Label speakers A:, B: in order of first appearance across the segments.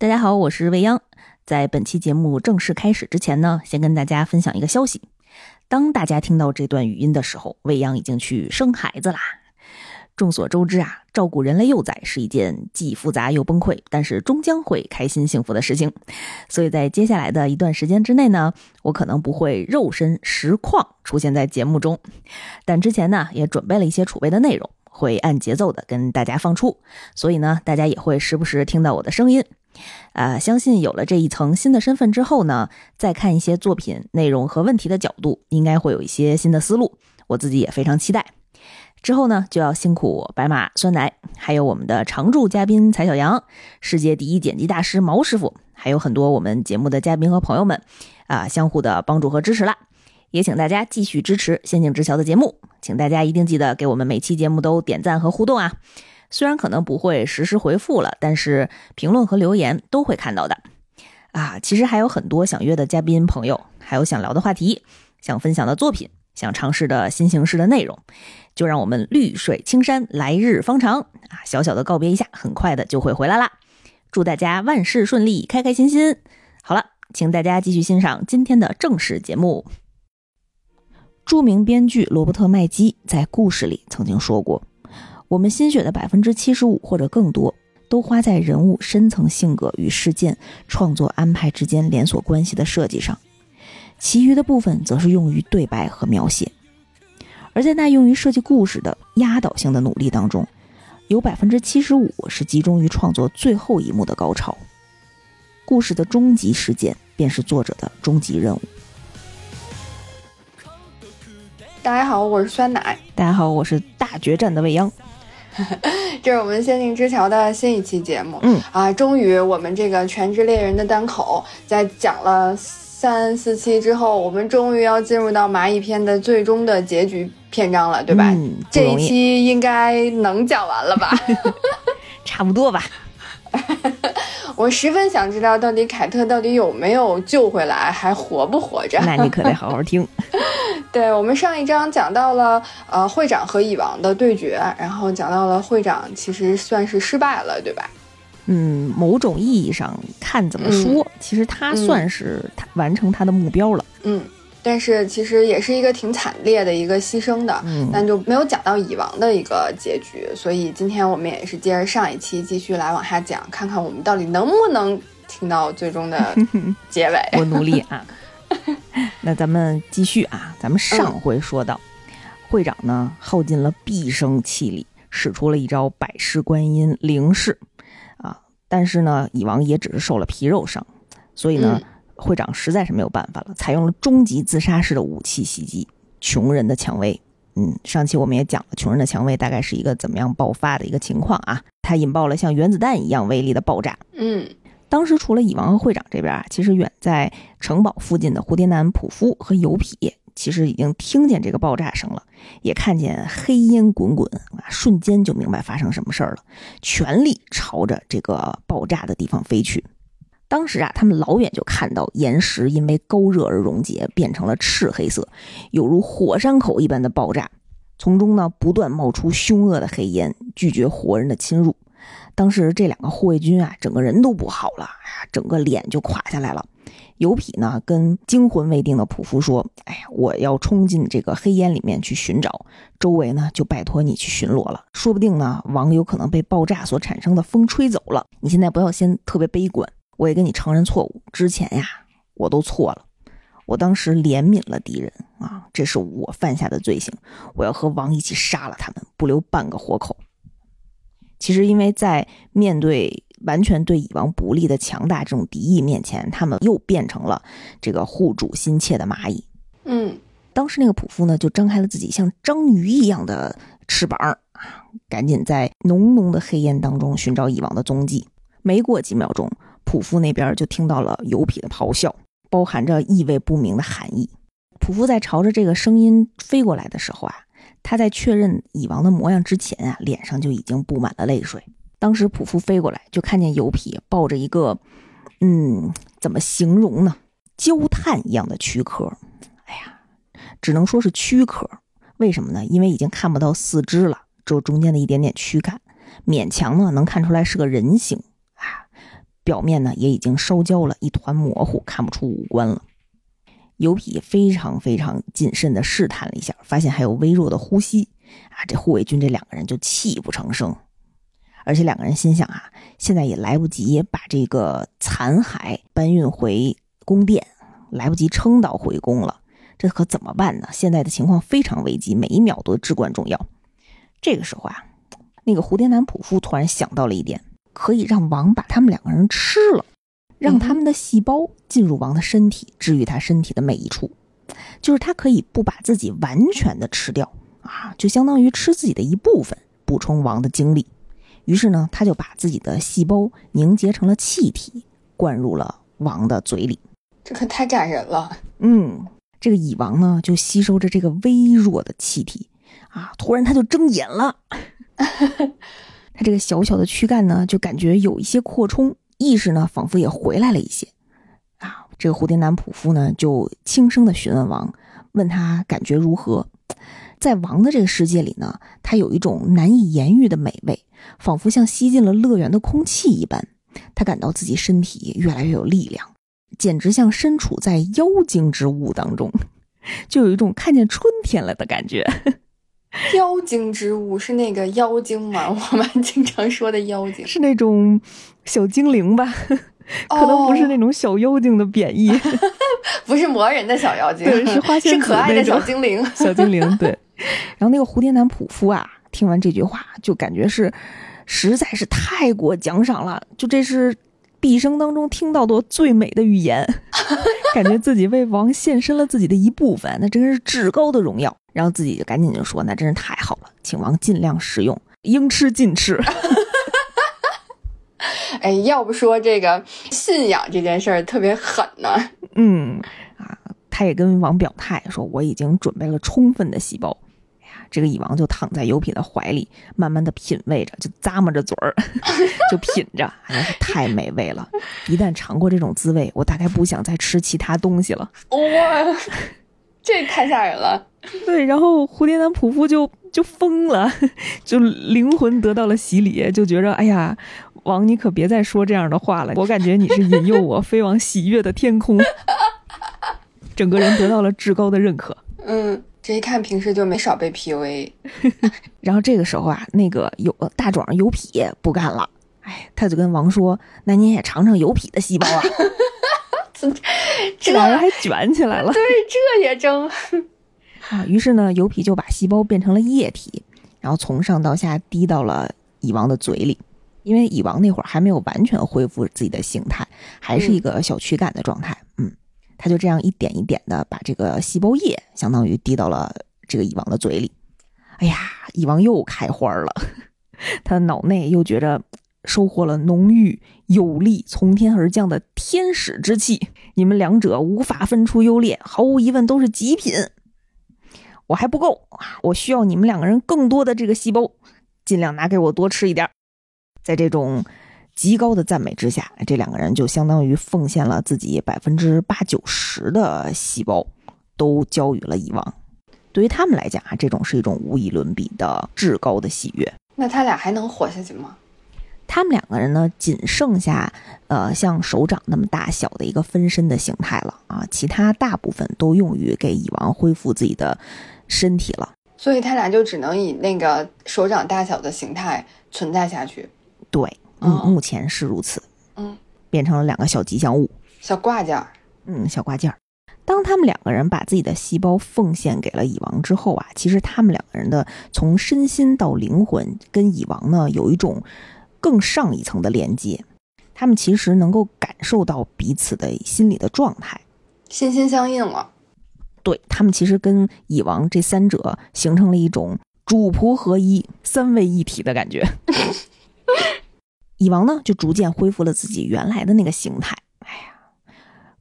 A: 大家好，我是未央。在本期节目正式开始之前呢，先跟大家分享一个消息。当大家听到这段语音的时候，未央已经去生孩子啦。众所周知啊，照顾人类幼崽是一件既复杂又崩溃，但是终将会开心幸福的事情。所以在接下来的一段时间之内呢，我可能不会肉身实况出现在节目中，但之前呢也准备了一些储备的内容，会按节奏的跟大家放出。所以呢，大家也会时不时听到我的声音。啊，相信有了这一层新的身份之后呢，再看一些作品内容和问题的角度，应该会有一些新的思路。我自己也非常期待。之后呢，就要辛苦白马酸奶，还有我们的常驻嘉宾蔡小杨，世界第一剪辑大师毛师傅，还有很多我们节目的嘉宾和朋友们啊，相互的帮助和支持啦。也请大家继续支持《仙境之桥》的节目，请大家一定记得给我们每期节目都点赞和互动啊。虽然可能不会实时回复了，但是评论和留言都会看到的。啊，其实还有很多想约的嘉宾朋友，还有想聊的话题，想分享的作品，想尝试的新形式的内容，就让我们绿水青山来日方长啊！小小的告别一下，很快的就会回来啦。祝大家万事顺利，开开心心。好了，请大家继续欣赏今天的正式节目。著名编剧罗伯特麦基在故事里曾经说过。我们心血的百分之七十五或者更多，都花在人物深层性格与事件创作安排之间连锁关系的设计上，其余的部分则是用于对白和描写。而在那用于设计故事的压倒性的努力当中，有百分之七十五是集中于创作最后一幕的高潮。故事的终极事件便是作者的终极任务。
B: 大家好，我是酸奶。
A: 大家好，我是大决战的未央。
B: 这是我们《仙境之桥》的新一期节目，
A: 嗯
B: 啊，终于我们这个《全职猎人》的单口在讲了三四期之后，我们终于要进入到蚂蚁篇的最终的结局篇章了，对吧？
A: 嗯，
B: 这一期应该能讲完了吧？
A: 差不多吧。
B: 我十分想知道，到底凯特到底有没有救回来，还活不活着？
A: 那你可得好好听。
B: 对我们上一章讲到了，呃，会长和蚁王的对决，然后讲到了会长其实算是失败了，对吧？
A: 嗯，某种意义上看怎么说，其实他算是他完成他的目标了。
B: 嗯。但是其实也是一个挺惨烈的一个牺牲的，嗯但就没有讲到蚁王的一个结局，所以今天我们也是接着上一期继续来往下讲，看看我们到底能不能听到最终的 结尾。
A: 我努力啊！那咱们继续啊，咱们上回说到，会长呢耗尽了毕生气力，使出了一招百世观音灵式啊，但是呢，蚁王也只是受了皮肉伤，所以呢。会长实在是没有办法了，采用了终极自杀式的武器袭击穷人的蔷薇。嗯，上期我们也讲了，穷人的蔷薇大概是一个怎么样爆发的一个情况啊？它引爆了像原子弹一样威力的爆炸。
B: 嗯，
A: 当时除了蚁王和会长这边啊，其实远在城堡附近的蝴蝶男普夫和油痞，其实已经听见这个爆炸声了，也看见黑烟滚滚啊，瞬间就明白发生什么事儿了，全力朝着这个爆炸的地方飞去。当时啊，他们老远就看到岩石因为高热而溶解，变成了赤黑色，有如火山口一般的爆炸，从中呢不断冒出凶恶的黑烟，拒绝活人的侵入。当时这两个护卫军啊，整个人都不好了，哎呀，整个脸就垮下来了。油痞呢跟惊魂未定的普夫说：“哎呀，我要冲进这个黑烟里面去寻找，周围呢就拜托你去巡逻了。说不定呢，王有可能被爆炸所产生的风吹走了。你现在不要先特别悲观。”我也跟你承认错误，之前呀，我都错了。我当时怜悯了敌人啊，这是我犯下的罪行。我要和王一起杀了他们，不留半个活口。其实，因为在面对完全对蚁王不利的强大这种敌意面前，他们又变成了这个护主心切的蚂蚁。
B: 嗯，
A: 当时那个普夫呢，就张开了自己像章鱼一样的翅膀啊，赶紧在浓浓的黑烟当中寻找蚁王的踪迹。没过几秒钟。普夫那边就听到了油痞的咆哮，包含着意味不明的含义。普夫在朝着这个声音飞过来的时候啊，他在确认蚁王的模样之前啊，脸上就已经布满了泪水。当时普夫飞过来，就看见油皮抱着一个，嗯，怎么形容呢？焦炭一样的躯壳。哎呀，只能说是躯壳。为什么呢？因为已经看不到四肢了，只有中间的一点点躯干，勉强呢能看出来是个人形啊。表面呢也已经烧焦了，一团模糊，看不出五官了。油痞非常非常谨慎地试探了一下，发现还有微弱的呼吸啊！这护卫军这两个人就泣不成声，而且两个人心想啊，现在也来不及把这个残骸搬运回宫殿，来不及撑到回宫了，这可怎么办呢？现在的情况非常危急，每一秒都至关重要。这个时候啊，那个蝴蝶男仆夫突然想到了一点，可以让王把他们两个人吃了。让他们的细胞进入王的身体，治愈他身体的每一处，就是他可以不把自己完全的吃掉啊，就相当于吃自己的一部分，补充王的精力。于是呢，他就把自己的细胞凝结成了气体，灌入了王的嘴里。
B: 这可太感人了。
A: 嗯，这个蚁王呢，就吸收着这个微弱的气体啊，突然他就睁眼了，他这个小小的躯干呢，就感觉有一些扩充。意识呢，仿佛也回来了一些，啊，这个蝴蝶男仆夫呢，就轻声的询问王，问他感觉如何。在王的这个世界里呢，他有一种难以言喻的美味，仿佛像吸进了乐园的空气一般。他感到自己身体越来越有力量，简直像身处在妖精之物当中，就有一种看见春天了的感觉。
B: 妖精之物是那个妖精吗？我们经常说的妖精
A: 是那种小精灵吧？可能不是那种小妖精的贬义，
B: 不是魔人的小妖精，
A: 对，是花仙
B: 子，是可爱的小精灵，
A: 小精灵。对。然后那个蝴蝶男仆夫啊，听完这句话，就感觉是实在是太过奖赏了，就这是毕生当中听到的最美的语言，感觉自己为王献身了自己的一部分，那真是至高的荣耀。然后自己就赶紧就说：“那真是太好了，请王尽量食用，应吃尽吃。”
B: 哎，要不说这个信仰这件事儿特别狠呢。
A: 嗯啊，他也跟王表态说：“我已经准备了充分的细胞。”哎呀，这个蚁王就躺在油品的怀里，慢慢的品味着，就咂摸着嘴儿，就品着，哎呀太美味了。一旦尝过这种滋味，我大概不想再吃其他东西了。哇，
B: 这太吓人了。
A: 对，然后蝴蝶男仆夫就就疯了，就灵魂得到了洗礼，就觉着哎呀，王你可别再说这样的话了，我感觉你是引诱我飞往喜悦的天空，整个人得到了至高的认可。
B: 嗯，这一看平时就没少被 PUA。
A: 然后这个时候啊，那个有大壮油痞不干了，哎，他就跟王说：“那您也尝尝油痞的细胞啊。”
B: 这
A: 还卷起来了。
B: 对，这也争。
A: 啊，于是呢，油皮就把细胞变成了液体，然后从上到下滴到了蚁王的嘴里。因为蚁王那会儿还没有完全恢复自己的形态，还是一个小躯干的状态。嗯，他就这样一点一点的把这个细胞液，相当于滴到了这个蚁王的嘴里。哎呀，蚁王又开花了，他的脑内又觉着收获了浓郁有力、从天而降的天使之气。你们两者无法分出优劣，毫无疑问都是极品。我还不够啊！我需要你们两个人更多的这个细胞，尽量拿给我多吃一点。在这种极高的赞美之下，这两个人就相当于奉献了自己百分之八九十的细胞，都交予了蚁王。对于他们来讲啊，这种是一种无以伦比的至高的喜悦。
B: 那他俩还能活下去吗？
A: 他们两个人呢，仅剩下呃像手掌那么大小的一个分身的形态了啊，其他大部分都用于给蚁王恢复自己的。身体了，
B: 所以他俩就只能以那个手掌大小的形态存在下去。
A: 对，嗯，目前是如此。
B: 嗯，
A: 变成了两个小吉祥物，
B: 小挂件儿。
A: 嗯，小挂件儿。当他们两个人把自己的细胞奉献给了蚁王之后啊，其实他们两个人的从身心到灵魂跟蚁王呢有一种更上一层的连接，他们其实能够感受到彼此的心理的状态，
B: 心心相印了。
A: 对他们其实跟蚁王这三者形成了一种主仆合一、三位一体的感觉。蚁王呢，就逐渐恢复了自己原来的那个形态。哎呀，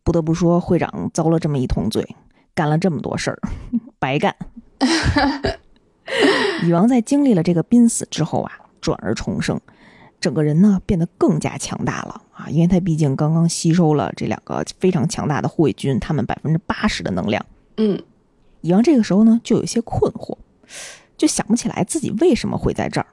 A: 不得不说，会长遭了这么一通罪，干了这么多事儿，白干。蚁王在经历了这个濒死之后啊，转而重生，整个人呢变得更加强大了啊！因为他毕竟刚刚吸收了这两个非常强大的护卫军，他们百分之八十的能量。
B: 嗯，
A: 蚁王这个时候呢，就有些困惑，就想不起来自己为什么会在这儿。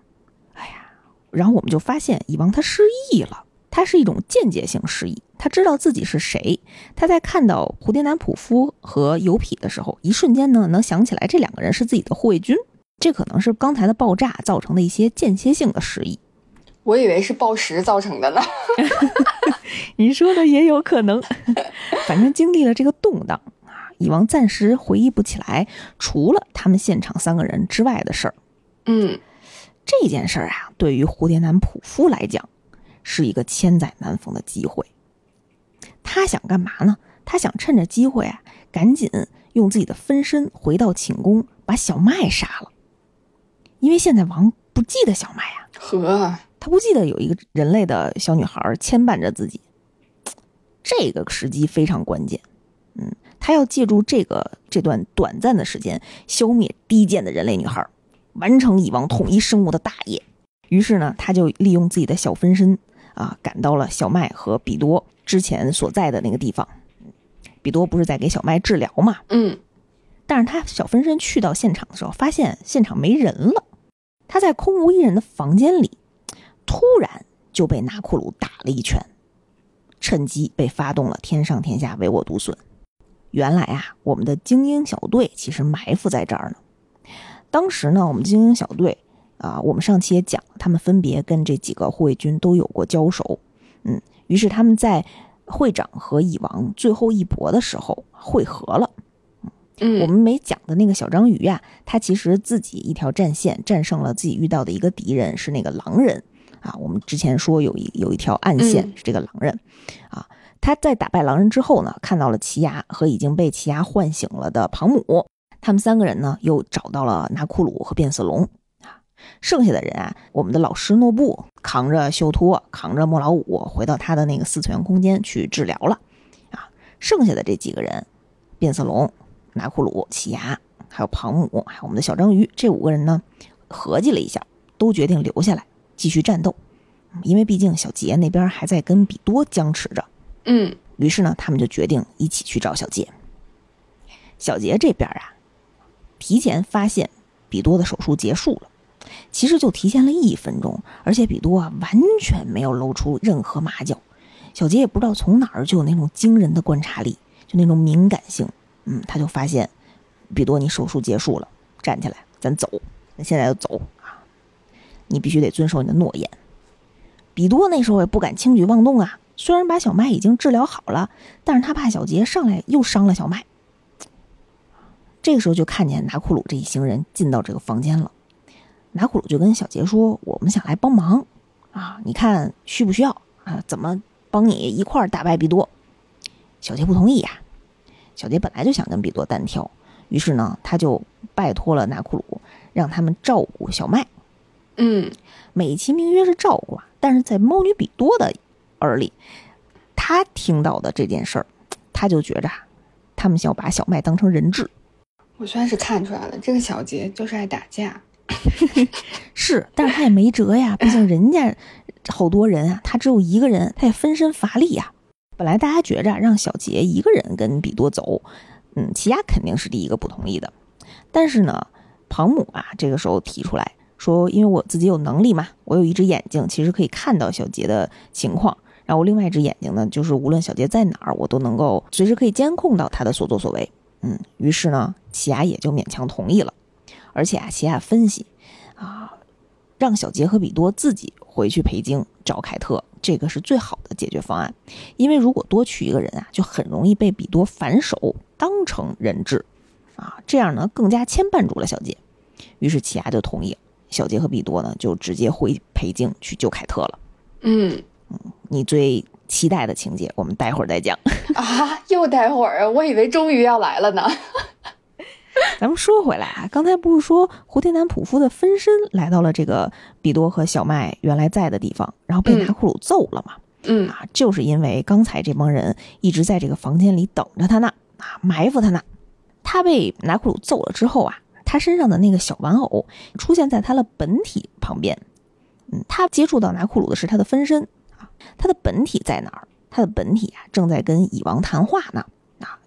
A: 哎呀，然后我们就发现蚁王他失忆了，他是一种间接性失忆，他知道自己是谁。他在看到蝴蝶男普夫和油痞的时候，一瞬间呢能想起来这两个人是自己的护卫军。这可能是刚才的爆炸造成的一些间歇性的失忆。
B: 我以为是暴食造成的呢。
A: 你说的也有可能。反正经历了这个动荡啊，蚁王暂时回忆不起来除了他们现场三个人之外的事儿。
B: 嗯，
A: 这件事儿啊，对于蝴蝶男普夫来讲，是一个千载难逢的机会。他想干嘛呢？他想趁着机会啊，赶紧用自己的分身回到寝宫，把小麦杀了。因为现在王不记得小麦啊，
B: 呵。
A: 他不记得有一个人类的小女孩牵绊着自己，这个时机非常关键。嗯，他要借助这个这段短暂的时间，消灭低贱的人类女孩，完成蚁王统一生物的大业。于是呢，他就利用自己的小分身啊，赶到了小麦和比多之前所在的那个地方。比多不是在给小麦治疗嘛？
B: 嗯，
A: 但是他小分身去到现场的时候，发现现场没人了。他在空无一人的房间里。突然就被拿库鲁打了一拳，趁机被发动了天上天下唯我独尊。原来啊，我们的精英小队其实埋伏在这儿呢。当时呢，我们精英小队啊，我们上期也讲了，他们分别跟这几个护卫军都有过交手。嗯，于是他们在会长和蚁王最后一搏的时候会合了。
B: 嗯，
A: 我们没讲的那个小章鱼呀，他其实自己一条战线战胜了自己遇到的一个敌人，是那个狼人。啊，我们之前说有一有一条暗线是这个狼人，啊，他在打败狼人之后呢，看到了奇牙和已经被奇牙唤醒了的庞姆，他们三个人呢又找到了拿库鲁和变色龙，啊，剩下的人啊，我们的老师诺布扛着修托，扛着莫老五回到他的那个四次元空间去治疗了，啊，剩下的这几个人，变色龙、拿库鲁、奇牙，还有庞姆，还有我们的小章鱼，这五个人呢，合计了一下，都决定留下来。继续战斗，因为毕竟小杰那边还在跟比多僵持着。
B: 嗯，
A: 于是呢，他们就决定一起去找小杰。小杰这边啊，提前发现比多的手术结束了，其实就提前了一分钟，而且比多啊完全没有露出任何马脚。小杰也不知道从哪儿就有那种惊人的观察力，就那种敏感性。嗯，他就发现比多，你手术结束了，站起来，咱走，那现在就走。你必须得遵守你的诺言。比多那时候也不敢轻举妄动啊，虽然把小麦已经治疗好了，但是他怕小杰上来又伤了小麦。这个时候就看见拿库鲁这一行人进到这个房间了，拿库鲁就跟小杰说：“我们想来帮忙啊，你看需不需要啊？怎么帮你一块儿打败比多？”小杰不同意呀。小杰本来就想跟比多单挑，于是呢，他就拜托了拿库鲁，让他们照顾小麦。
B: 嗯，
A: 美其名曰是照顾啊，但是在猫女比多的耳里，他听到的这件事儿，他就觉着他们想把小麦当成人质。
B: 我算是看出来了，这个小杰就是爱打架。
A: 是，但是他也没辙呀，毕竟人家好多人啊，他只有一个人，他也分身乏力呀。本来大家觉着让小杰一个人跟比多走，嗯，奇亚肯定是第一个不同意的。但是呢，庞姆啊，这个时候提出来。说，因为我自己有能力嘛，我有一只眼睛，其实可以看到小杰的情况。然后另外一只眼睛呢，就是无论小杰在哪儿，我都能够随时可以监控到他的所作所为。嗯，于是呢，奇亚也就勉强同意了。而且啊，奇亚分析，啊，让小杰和比多自己回去陪京找凯特，这个是最好的解决方案。因为如果多去一个人啊，就很容易被比多反手当成人质，啊，这样呢更加牵绊住了小杰。于是奇亚就同意了。小杰和比多呢，就直接回北京去救凯特了。
B: 嗯
A: 嗯，你最期待的情节，我们待会儿再讲
B: 啊！又待会儿啊？我以为终于要来了呢。
A: 咱们说回来啊，刚才不是说胡天南普夫的分身来到了这个比多和小麦原来在的地方，然后被拿库鲁揍了嘛？
B: 嗯
A: 啊，就是因为刚才这帮人一直在这个房间里等着他呢，啊，埋伏他呢。他被拿库鲁揍了之后啊。他身上的那个小玩偶出现在他的本体旁边，嗯，他接触到拿库鲁的是他的分身啊，他的本体在哪儿？他的本体啊正在跟蚁王谈话呢，啊，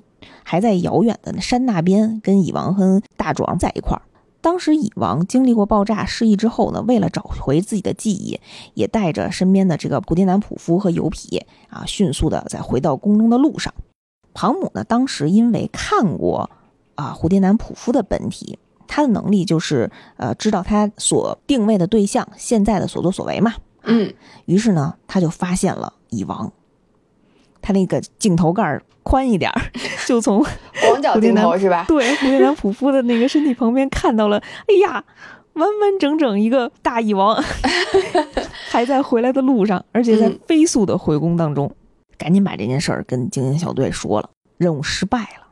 A: 还在遥远的山那边跟蚁王和大壮在一块儿。当时蚁王经历过爆炸失忆之后呢，为了找回自己的记忆，也带着身边的这个蝴蝶男仆夫和油皮啊，迅速的在回到宫中的路上。庞母呢，当时因为看过啊蝴蝶男仆夫的本体，他的能力就是呃知道他所定位的对象现在的所作所为嘛。
B: 嗯，
A: 于是呢，他就发现了蚁王，他那个镜头盖宽一点儿，就从
B: 广角镜头是吧？
A: 对，蝴蝶男普夫的那个身体旁边看到了，哎呀，完完整整一个大蚁王，还在回来的路上，而且在飞速的回宫当中，赶紧把这件事儿跟精英小队说了，任务失败了，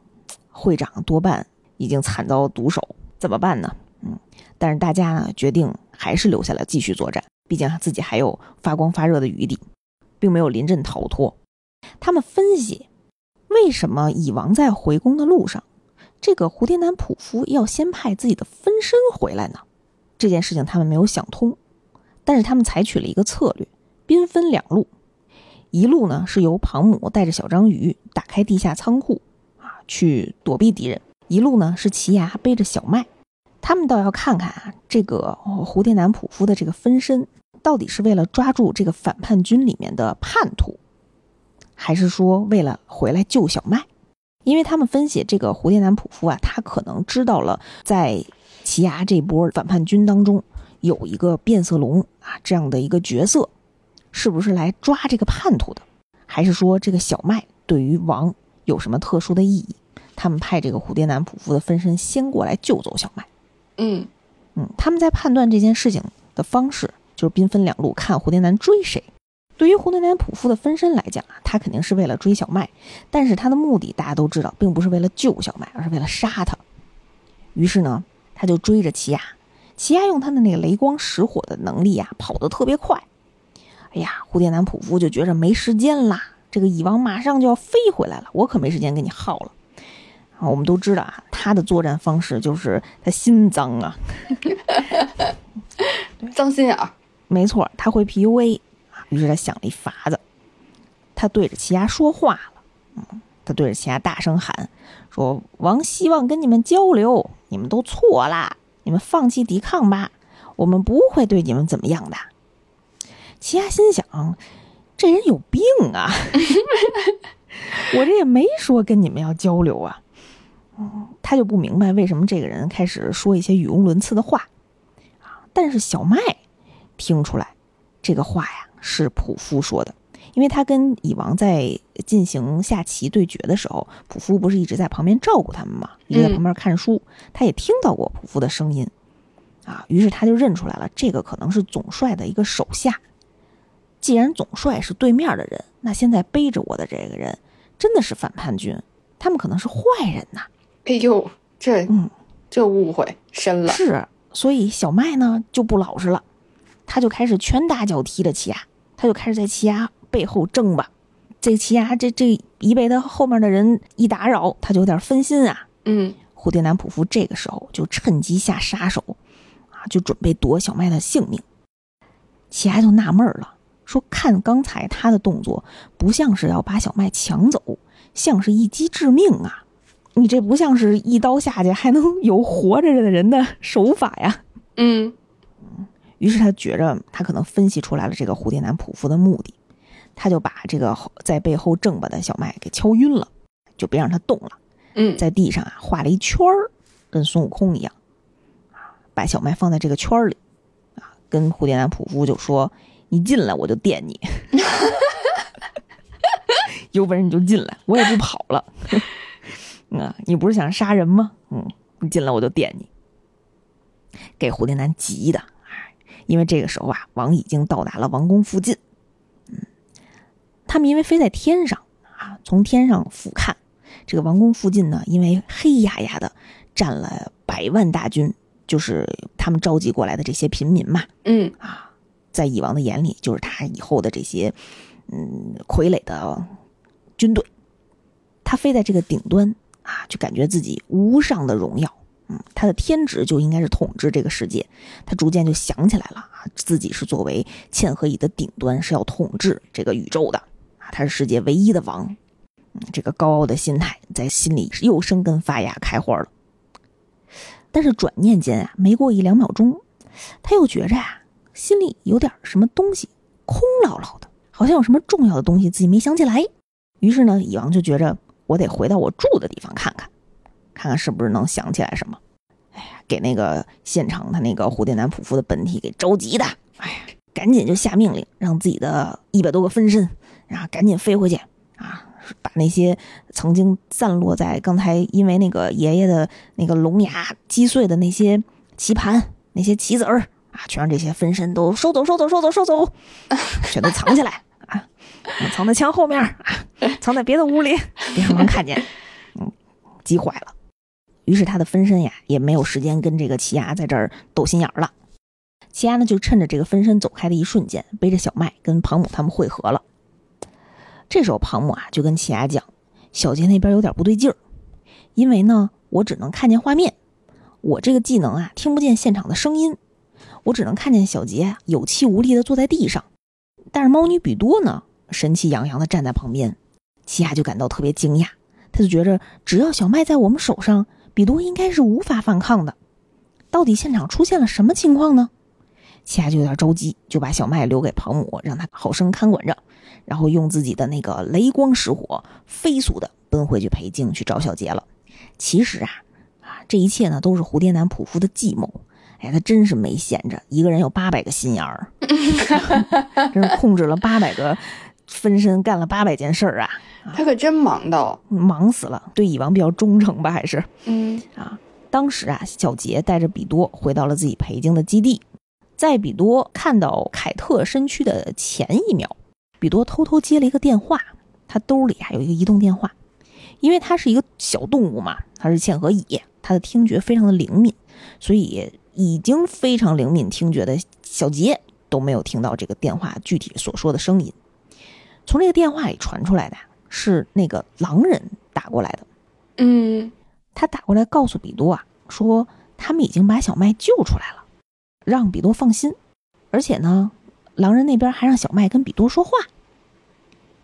A: 会长多半已经惨遭毒手，怎么办呢？嗯，但是大家呢决定还是留下来继续作战，毕竟自己还有发光发热的余地，并没有临阵逃脱。他们分析。为什么蚁王在回宫的路上，这个蝴蝶男仆夫要先派自己的分身回来呢？这件事情他们没有想通，但是他们采取了一个策略，兵分两路，一路呢是由庞母带着小章鱼打开地下仓库啊，去躲避敌人；一路呢是奇牙背着小麦，他们倒要看看啊，这个蝴蝶男仆夫的这个分身到底是为了抓住这个反叛军里面的叛徒。还是说为了回来救小麦，因为他们分析这个蝴蝶男仆夫啊，他可能知道了在奇牙这波反叛军当中有一个变色龙啊这样的一个角色，是不是来抓这个叛徒的？还是说这个小麦对于王有什么特殊的意义？他们派这个蝴蝶男仆夫的分身先过来救走小麦。
B: 嗯
A: 嗯，他们在判断这件事情的方式就是兵分两路，看蝴蝶男追谁。对于蝴蝶男仆夫的分身来讲啊，他肯定是为了追小麦，但是他的目的大家都知道，并不是为了救小麦，而是为了杀他。于是呢，他就追着奇亚，奇亚用他的那个雷光石火的能力啊，跑得特别快。哎呀，蝴蝶男仆夫就觉着没时间啦，这个蚁王马上就要飞回来了，我可没时间跟你耗了。啊，我们都知道啊，他的作战方式就是他心脏啊，
B: 脏心眼儿，
A: 没错，他会 PUA。于是他想了一法子，他对着奇亚说话了。嗯，他对着奇亚大声喊说：“王希望跟你们交流，你们都错啦！你们放弃抵抗吧，我们不会对你们怎么样的。”奇亚心想：“这人有病啊！我这也没说跟你们要交流啊。”他就不明白为什么这个人开始说一些语无伦次的话啊。但是小麦听出来这个话呀。是普夫说的，因为他跟蚁王在进行下棋对决的时候，普夫不是一直在旁边照顾他们吗？一直在旁边看书，他也听到过普夫的声音，啊，于是他就认出来了，这个可能是总帅的一个手下。既然总帅是对面的人，那现在背着我的这个人真的是反叛军，他们可能是坏人呐！
B: 哎呦，这嗯，这误会深了。
A: 是，所以小麦呢就不老实了。他就开始拳打脚踢的奇亚，他就开始在奇亚背后挣吧。这奇亚这这一被他后面的人一打扰，他就有点分心啊。
B: 嗯，
A: 蝴蝶男仆夫这个时候就趁机下杀手，啊，就准备夺小麦的性命。奇亚就纳闷了，说：“看刚才他的动作，不像是要把小麦抢走，像是一击致命啊！你这不像是一刀下去还能 有活着的人的手法呀。”
B: 嗯。
A: 于是他觉着他可能分析出来了这个蝴蝶男仆夫的目的，他就把这个在背后正吧的小麦给敲晕了，就别让他动了。
B: 嗯，
A: 在地上啊画了一圈儿，跟孙悟空一样，啊，把小麦放在这个圈儿里，啊，跟蝴蝶男仆夫就说：“你进来我就电你 有本事你就进来，我也不跑了。啊，你不是想杀人吗？嗯，你进来我就电你。”给蝴蝶男急的。因为这个时候啊，王已经到达了王宫附近。嗯，他们因为飞在天上啊，从天上俯瞰这个王宫附近呢，因为黑压压的站了百万大军，就是他们召集过来的这些平民嘛。
B: 嗯
A: 啊，在蚁王的眼里，就是他以后的这些嗯傀儡的军队。他飞在这个顶端啊，就感觉自己无上的荣耀。嗯，他的天职就应该是统治这个世界。他逐渐就想起来了啊，自己是作为嵌合蚁的顶端，是要统治这个宇宙的啊，他是世界唯一的王。嗯，这个高傲的心态在心里又生根发芽开花了。但是转念间啊，没过一两秒钟，他又觉着啊，心里有点什么东西空落落的，好像有什么重要的东西自己没想起来。于是呢，蚁王就觉着我得回到我住的地方看看，看看是不是能想起来什么。哎呀，给那个现场他那个蝴蝶男仆妇的本体给着急的，哎呀，赶紧就下命令，让自己的一百多个分身，然后赶紧飞回去啊，把那些曾经散落在刚才因为那个爷爷的那个龙牙击碎的那些棋盘、那些棋子儿啊，全让这些分身都收走、收走、收走、收走，全都藏起来啊，藏在墙后面啊，藏在别的屋里，别让人看见，嗯，急坏了。于是他的分身呀，也没有时间跟这个奇亚在这儿斗心眼儿了。奇亚呢，就趁着这个分身走开的一瞬间，背着小麦跟庞母他们会合了。这时候庞母啊，就跟奇亚讲：“小杰那边有点不对劲儿，因为呢，我只能看见画面，我这个技能啊，听不见现场的声音，我只能看见小杰有气无力的坐在地上。但是猫女比多呢，神气洋洋的站在旁边。奇亚就感到特别惊讶，他就觉着只要小麦在我们手上。”比多应该是无法反抗的，到底现场出现了什么情况呢？奇亚就有点着急，就把小麦留给庞母，让他好生看管着，然后用自己的那个雷光石火，飞速的奔回去北京去找小杰了。其实啊，啊，这一切呢都是蝴蝶男仆夫的计谋。哎，他真是没闲着，一个人有八百个心眼儿，真是控制了八百个分身，干了八百件事儿啊。
B: 他可真忙到，
A: 忙死了。对蚁王比较忠诚吧，还是
B: 嗯
A: 啊。当时啊，小杰带着比多回到了自己培京的基地，在比多看到凯特身躯的前一秒，比多偷偷接了一个电话。他兜里啊有一个移动电话，因为他是一个小动物嘛，他是嵌合蚁，他的听觉非常的灵敏，所以已经非常灵敏听觉的小杰都没有听到这个电话具体所说的声音。从这个电话里传出来的。是那个狼人打过来的，
B: 嗯，
A: 他打过来告诉比多啊，说他们已经把小麦救出来了，让比多放心，而且呢，狼人那边还让小麦跟比多说话。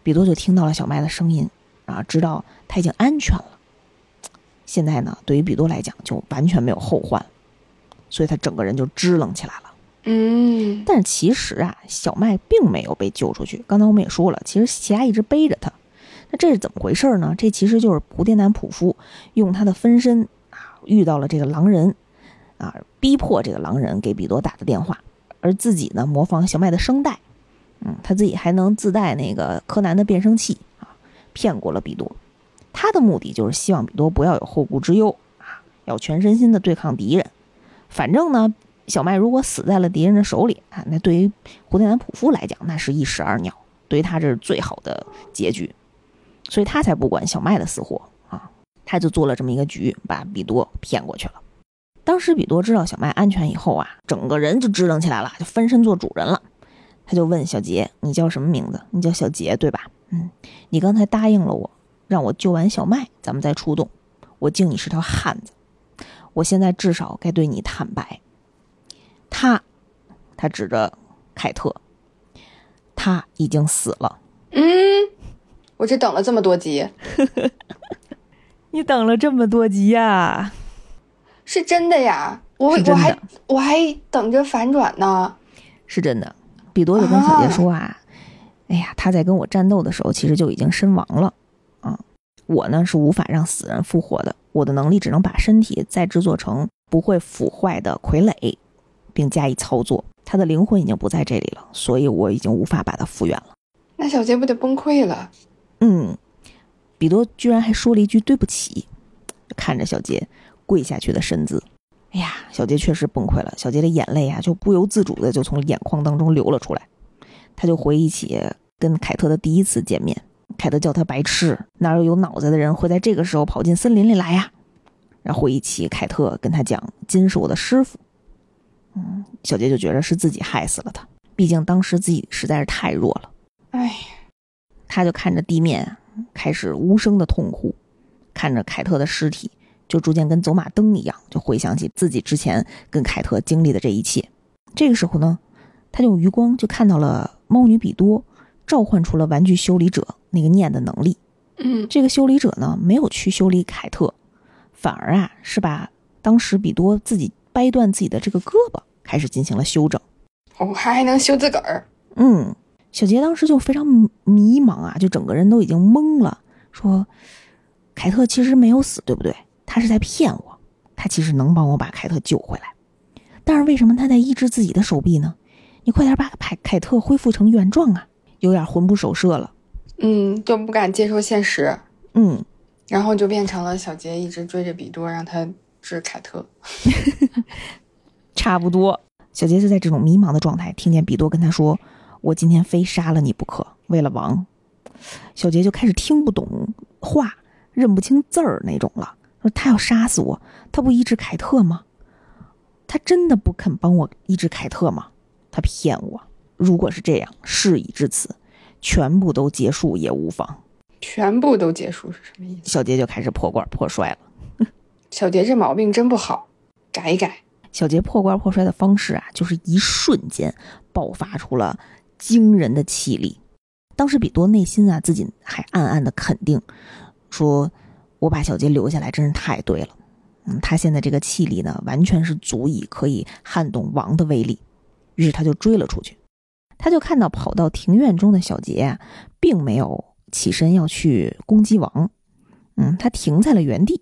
A: 比多就听到了小麦的声音，啊，知道他已经安全了。现在呢，对于比多来讲就完全没有后患，所以他整个人就支棱起来了。
B: 嗯，
A: 但是其实啊，小麦并没有被救出去。刚才我们也说了，其实奇亚一直背着他。那这是怎么回事呢？这其实就是蝴蝶男仆夫用他的分身啊，遇到了这个狼人，啊，逼迫这个狼人给比多打的电话，而自己呢模仿小麦的声带，嗯，他自己还能自带那个柯南的变声器啊，骗过了比多。他的目的就是希望比多不要有后顾之忧啊，要全身心的对抗敌人。反正呢，小麦如果死在了敌人的手里啊，那对于蝴蝶男仆夫来讲，那是一石二鸟，对于他这是最好的结局。所以他才不管小麦的死活啊，他就做了这么一个局，把比多骗过去了。当时比多知道小麦安全以后啊，整个人就支棱起来了，就翻身做主人了。他就问小杰：“你叫什么名字？你叫小杰对吧？嗯，你刚才答应了我，让我救完小麦，咱们再出动。我敬你是条汉子，我现在至少该对你坦白。他，他指着凯特，他已经死了。
B: 嗯。”我这等了这么多集，
A: 你等了这么多集呀？
B: 是真的呀！我我还我还等着反转呢。
A: 是真的，比多就跟小杰说啊：“哎呀，他在跟我战斗的时候，其实就已经身亡了。啊，我呢是无法让死人复活的，我的能力只能把身体再制作成不会腐坏的傀儡，并加以操作。他的灵魂已经不在这里了，所以我已经无法把他复原了。
B: 那小杰不得崩溃了？”
A: 嗯，比多居然还说了一句对不起，看着小杰跪下去的身姿，哎呀，小杰确实崩溃了。小杰的眼泪啊，就不由自主的就从眼眶当中流了出来。他就回忆起跟凯特的第一次见面，凯特叫他白痴，哪有有脑子的人会在这个时候跑进森林里来呀？然后回忆起凯特跟他讲，金是我的师傅。嗯，小杰就觉得是自己害死了他，毕竟当时自己实在是太弱了。
B: 哎。
A: 他就看着地面，开始无声的痛哭，看着凯特的尸体，就逐渐跟走马灯一样，就回想起自己之前跟凯特经历的这一切。这个时候呢，他用余光就看到了猫女比多召唤出了玩具修理者那个念的能力。
B: 嗯，
A: 这个修理者呢，没有去修理凯特，反而啊是把当时比多自己掰断自己的这个胳膊，开始进行了修整。
B: 哦，还还能修自个儿？
A: 嗯，小杰当时就非常迷茫啊，就整个人都已经懵了，说：“凯特其实没有死，对不对？他是在骗我，他其实能帮我把凯特救回来，但是为什么他在医治自己的手臂呢？你快点把凯凯特恢复成原状啊！有点魂不守舍了。
B: 嗯，就不敢接受现实。
A: 嗯，
B: 然后就变成了小杰一直追着比多，让他治凯特。
A: 差不多，小杰就在这种迷茫的状态，听见比多跟他说：“我今天非杀了你不可，为了王。”小杰就开始听不懂话，认不清字儿那种了。说他要杀死我，他不医治凯特吗？他真的不肯帮我医治凯特吗？他骗我。如果是这样，事已至此，全部都结束也无妨。
B: 全部都结束是什么意思？
A: 小杰就开始破罐破摔了。
B: 小杰这毛病真不好，改一改。
A: 小杰破罐破摔的方式啊，就是一瞬间爆发出了惊人的气力。当时比多内心啊，自己还暗暗的肯定，说：“我把小杰留下来真是太对了。”嗯，他现在这个气力呢，完全是足以可以撼动王的威力。于是他就追了出去。他就看到跑到庭院中的小杰啊，并没有。起身要去攻击王，嗯，他停在了原地。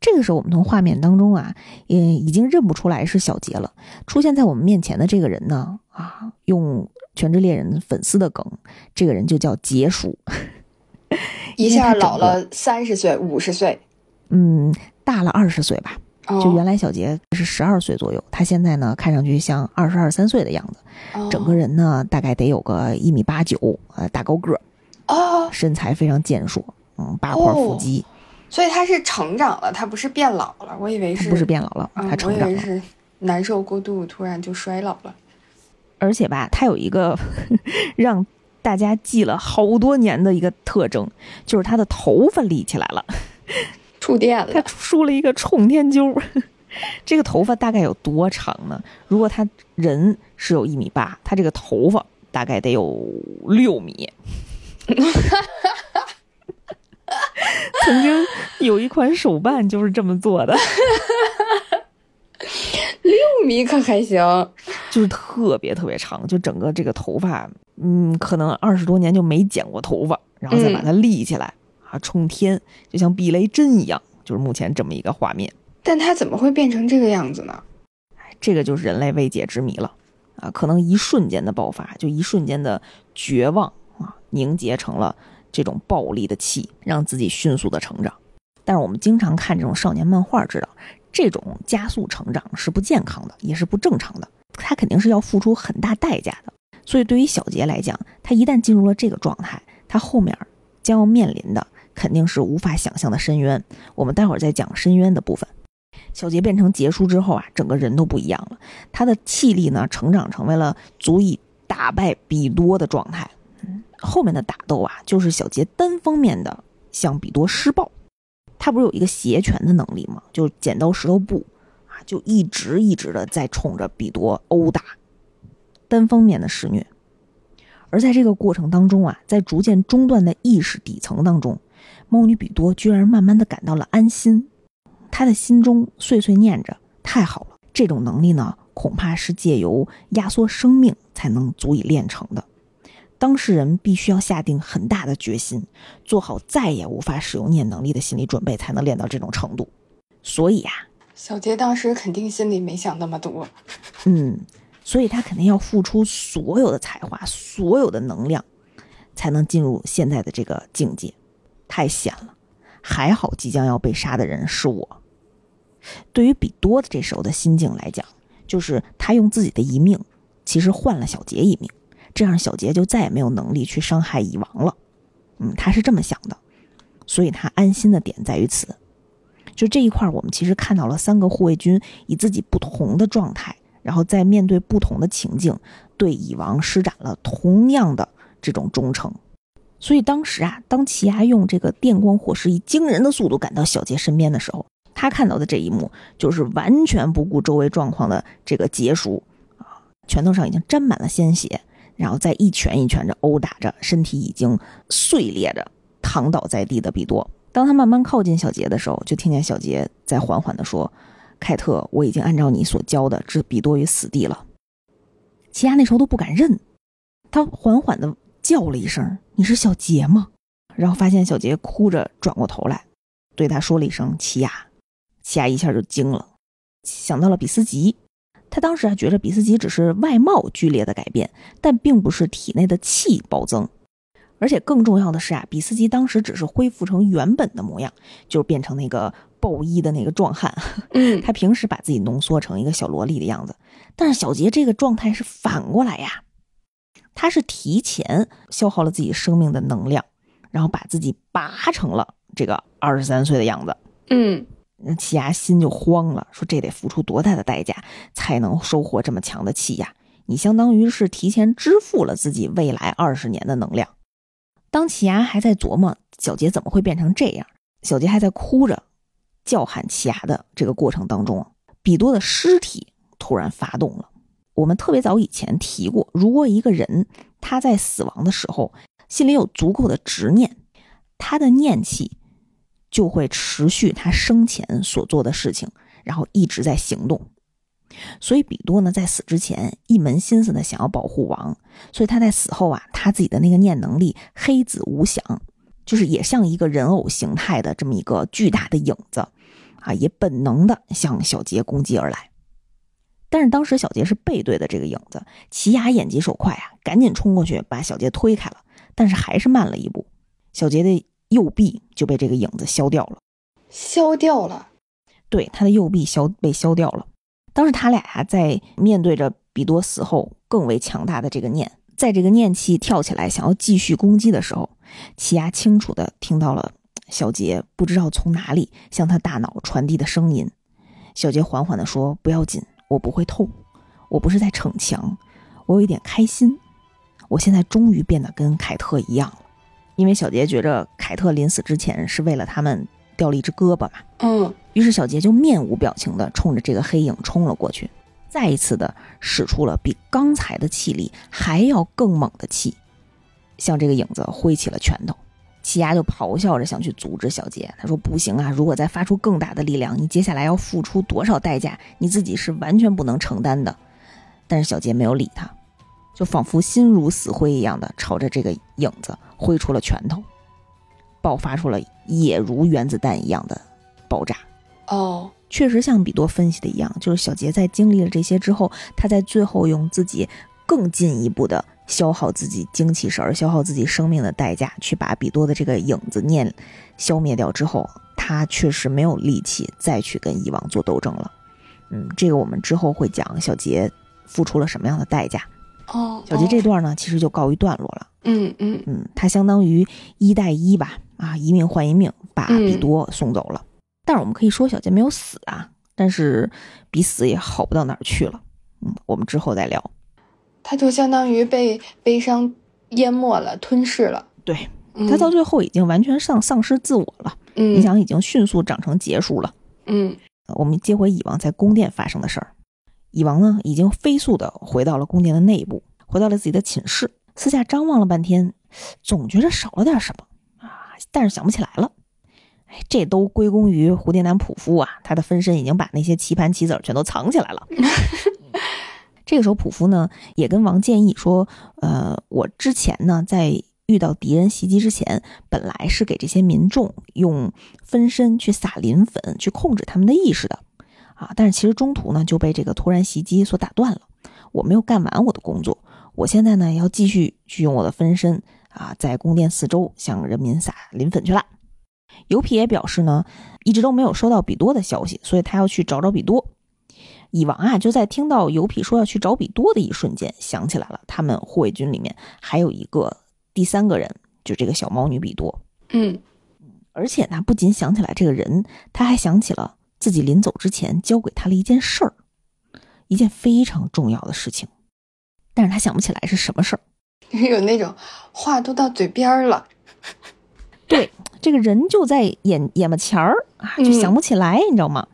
A: 这个时候，我们从画面当中啊，也已经认不出来是小杰了。出现在我们面前的这个人呢，啊，用《全职猎人》粉丝的梗，这个人就叫杰叔，
B: 一下老了三十岁、五十岁，
A: 嗯，大了二十岁吧。就原来小杰是十二岁左右，他现在呢，看上去像二十二三岁的样子。整个人呢，大概得有个一米八九，呃，大高个儿。
B: 哦，
A: 身材非常健硕，嗯，八块腹肌，
B: 所以他是成长了，他不是变老了。我以为是
A: 不是变老了，他成长了。
B: 是难受过度，突然就衰老了。
A: 而且吧，他有一个 让大家记了好多年的一个特征，就是他的头发立起来了，
B: 触电了。
A: 他梳了一个冲天揪，这个头发大概有多长呢？如果他人是有一米八，他这个头发大概得有六米。哈，曾经有一款手办就是这么做的，
B: 六米可还行，
A: 就是特别特别长，就整个这个头发，嗯，可能二十多年就没剪过头发，然后再把它立起来啊，冲天，就像避雷针一样，就是目前这么一个画面。
B: 但它怎么会变成这个样子呢？
A: 这个就是人类未解之谜了啊！可能一瞬间的爆发，就一瞬间的绝望啊。凝结成了这种暴力的气，让自己迅速的成长。但是我们经常看这种少年漫画，知道这种加速成长是不健康的，也是不正常的。他肯定是要付出很大代价的。所以对于小杰来讲，他一旦进入了这个状态，他后面将要面临的肯定是无法想象的深渊。我们待会儿再讲深渊的部分。小杰变成杰叔之后啊，整个人都不一样了。他的气力呢，成长成为了足以打败比多的状态。后面的打斗啊，就是小杰单方面的向比多施暴。他不是有一个斜拳的能力吗？就剪刀石头布啊，就一直一直的在冲着比多殴打，单方面的施虐。而在这个过程当中啊，在逐渐中断的意识底层当中，猫女比多居然慢慢的感到了安心。他的心中碎碎念着：“太好了，这种能力呢，恐怕是借由压缩生命才能足以练成的。”当事人必须要下定很大的决心，做好再也无法使用念能力的心理准备，才能练到这种程度。所以呀，
B: 小杰当时肯定心里没想那么多。
A: 嗯，所以他肯定要付出所有的才华、所有的能量，才能进入现在的这个境界。太险了，还好即将要被杀的人是我。对于比多的这时候的心境来讲，就是他用自己的一命，其实换了小杰一命。这样，小杰就再也没有能力去伤害蚁王了。嗯，他是这么想的，所以他安心的点在于此。就这一块，我们其实看到了三个护卫军以自己不同的状态，然后在面对不同的情境，对蚁王施展了同样的这种忠诚。所以当时啊，当奇亚用这个电光火石以惊人的速度赶到小杰身边的时候，他看到的这一幕就是完全不顾周围状况的这个杰叔啊，拳头上已经沾满了鲜血。然后再一拳一拳的殴打着身体已经碎裂着躺倒在地的比多。当他慢慢靠近小杰的时候，就听见小杰在缓缓地说：“凯特，我已经按照你所教的置比多于死地了。”齐亚那时候都不敢认，他缓缓的叫了一声：“你是小杰吗？”然后发现小杰哭着转过头来，对他说了一声：“齐亚。”齐亚一下就惊了，想到了比斯吉。他当时还觉着比斯吉只是外貌剧烈的改变，但并不是体内的气暴增。而且更重要的是啊，比斯吉当时只是恢复成原本的模样，就是变成那个暴衣的那个壮汉。
B: 嗯，
A: 他平时把自己浓缩成一个小萝莉的样子，但是小杰这个状态是反过来呀，他是提前消耗了自己生命的能量，然后把自己拔成了这个二十三岁的样子。
B: 嗯，
A: 那那气压心就慌了，说这得付出多大的代价才能收获这么强的气压？你相当于是提前支付了自己未来二十年的能量。当奇牙还在琢磨小杰怎么会变成这样，小杰还在哭着叫喊奇牙的这个过程当中，比多的尸体突然发动了。我们特别早以前提过，如果一个人他在死亡的时候心里有足够的执念，他的念气就会持续他生前所做的事情，然后一直在行动。所以，比多呢，在死之前一门心思的想要保护王，所以他在死后啊，他自己的那个念能力黑子无想，就是也像一个人偶形态的这么一个巨大的影子，啊，也本能的向小杰攻击而来。但是当时小杰是背对的这个影子，奇雅眼疾手快啊，赶紧冲过去把小杰推开了，但是还是慢了一步，小杰的右臂就被这个影子削掉了，
B: 削掉了，
A: 对，他的右臂削被削掉了。当时他俩呀，在面对着比多死后更为强大的这个念，在这个念气跳起来想要继续攻击的时候，奇亚清楚的听到了小杰不知道从哪里向他大脑传递的声音。小杰缓缓的说：“不要紧，我不会痛，我不是在逞强，我有一点开心。我现在终于变得跟凯特一样了，因为小杰觉着凯特临死之前是为了他们。”掉了一只胳膊嘛，
B: 嗯，
A: 于是小杰就面无表情的冲着这个黑影冲了过去，再一次的使出了比刚才的气力还要更猛的气，向这个影子挥起了拳头。奇亚就咆哮着想去阻止小杰，他说：“不行啊，如果再发出更大的力量，你接下来要付出多少代价，你自己是完全不能承担的。”但是小杰没有理他，就仿佛心如死灰一样的朝着这个影子挥出了拳头。爆发出了也如原子弹一样的爆炸
B: 哦，
A: 确实像比多分析的一样，就是小杰在经历了这些之后，他在最后用自己更进一步的消耗自己精气神儿、消耗自己生命的代价，去把比多的这个影子念消灭掉之后，他确实没有力气再去跟以往做斗争了。嗯，这个我们之后会讲小杰付出了什么样的代价。
B: 哦，
A: 小杰这段呢，其实就告一段落了。
B: 嗯嗯
A: 嗯，他相当于一带一吧。啊，一命换一命，把比多送走了。但是我们可以说小杰没有死啊，但是比死也好不到哪儿去了。嗯，我们之后再聊。
B: 他就相当于被悲伤淹没了、吞噬了。
A: 对他到最后已经完全丧丧失自我了。
B: 嗯，
A: 你想已经迅速长成结束了。
B: 嗯，
A: 我们接回以往在宫殿发生的事儿。蚁王呢，已经飞速的回到了宫殿的内部，回到了自己的寝室，四下张望了半天，总觉着少了点什么啊。但是想不起来了，哎，这都归功于蝴蝶男普夫啊！他的分身已经把那些棋盘棋子全都藏起来了。这个时候，普夫呢也跟王建议说：“呃，我之前呢在遇到敌人袭击之前，本来是给这些民众用分身去撒磷粉，去控制他们的意识的啊。但是其实中途呢就被这个突然袭击所打断了，我没有干完我的工作。我现在呢要继续去用我的分身。”啊，在宫殿四周向人民撒磷粉去了。尤皮也表示呢，一直都没有收到比多的消息，所以他要去找找比多。蚁王啊，就在听到尤皮说要去找比多的一瞬间，想起来了，他们护卫军里面还有一个第三个人，就这个小猫女比多。
B: 嗯，
A: 而且呢，不仅想起来这个人，他还想起了自己临走之前交给他了一件事儿，一件非常重要的事情，但是他想不起来是什么事儿。
B: 有那种话都到嘴边了，
A: 对，这个人就在眼眼巴前儿啊，就想不起来，你知道吗？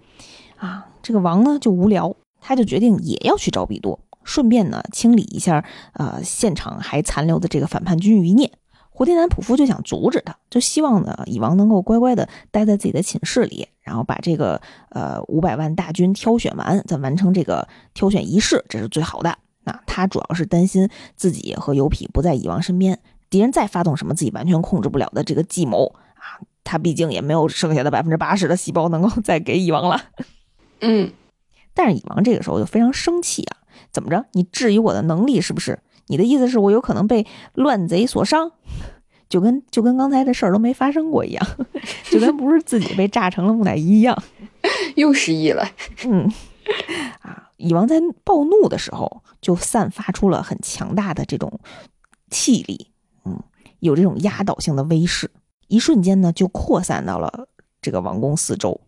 A: 啊，这个王呢就无聊，他就决定也要去找比多，顺便呢清理一下呃现场还残留的这个反叛军余孽，胡天南普夫就想阻止他，就希望呢蚁王能够乖乖的待在自己的寝室里，然后把这个呃五百万大军挑选完，再完成这个挑选仪式，这是最好的。那他主要是担心自己和油匹不在蚁王身边，敌人再发动什么自己完全控制不了的这个计谋啊，他毕竟也没有剩下的百分之八十的细胞能够再给蚁王了。
B: 嗯，
A: 但是蚁王这个时候就非常生气啊，怎么着？你质疑我的能力是不是？你的意思是我有可能被乱贼所伤，就跟就跟刚才这事儿都没发生过一样，就跟不是自己被炸成了木乃伊一样，
B: 又失忆了。
A: 嗯，啊，蚁王在暴怒的时候就散发出了很强大的这种气力，嗯，有这种压倒性的威势，一瞬间呢就扩散到了这个王宫四周，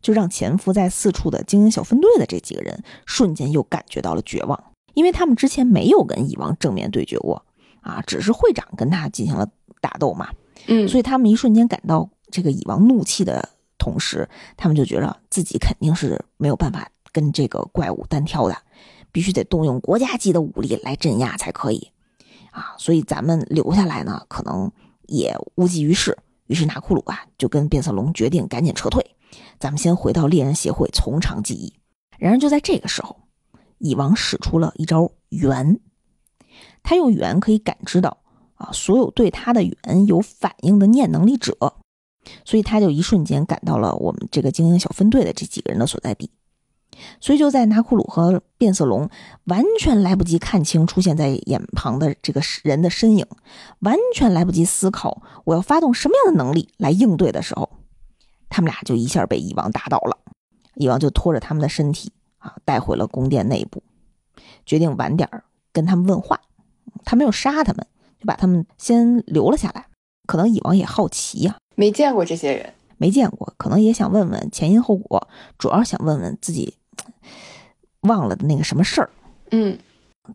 A: 就让潜伏在四处的精英小分队的这几个人瞬间又感觉到了绝望。因为他们之前没有跟蚁王正面对决过，啊，只是会长跟他进行了打斗嘛，
B: 嗯，
A: 所以他们一瞬间感到这个蚁王怒气的同时，他们就觉得自己肯定是没有办法跟这个怪物单挑的，必须得动用国家级的武力来镇压才可以，啊，所以咱们留下来呢，可能也无济于事。于是拿库鲁啊就跟变色龙决定赶紧撤退，咱们先回到猎人协会从长计议。然而就在这个时候。蚁王使出了一招猿，他用猿可以感知到啊所有对他的猿有反应的念能力者，所以他就一瞬间赶到了我们这个精英小分队的这几个人的所在地。所以就在拿库鲁和变色龙完全来不及看清出现在眼旁的这个人的身影，完全来不及思考我要发动什么样的能力来应对的时候，他们俩就一下被蚁王打倒了。蚁王就拖着他们的身体。啊，带回了宫殿内部，决定晚点跟他们问话。他没有杀他们，就把他们先留了下来。可能蚁王也好奇呀，
B: 没见过这些人，
A: 没见过，可能也想问问前因后果，主要想问问自己忘了的那个什么事儿。
B: 嗯，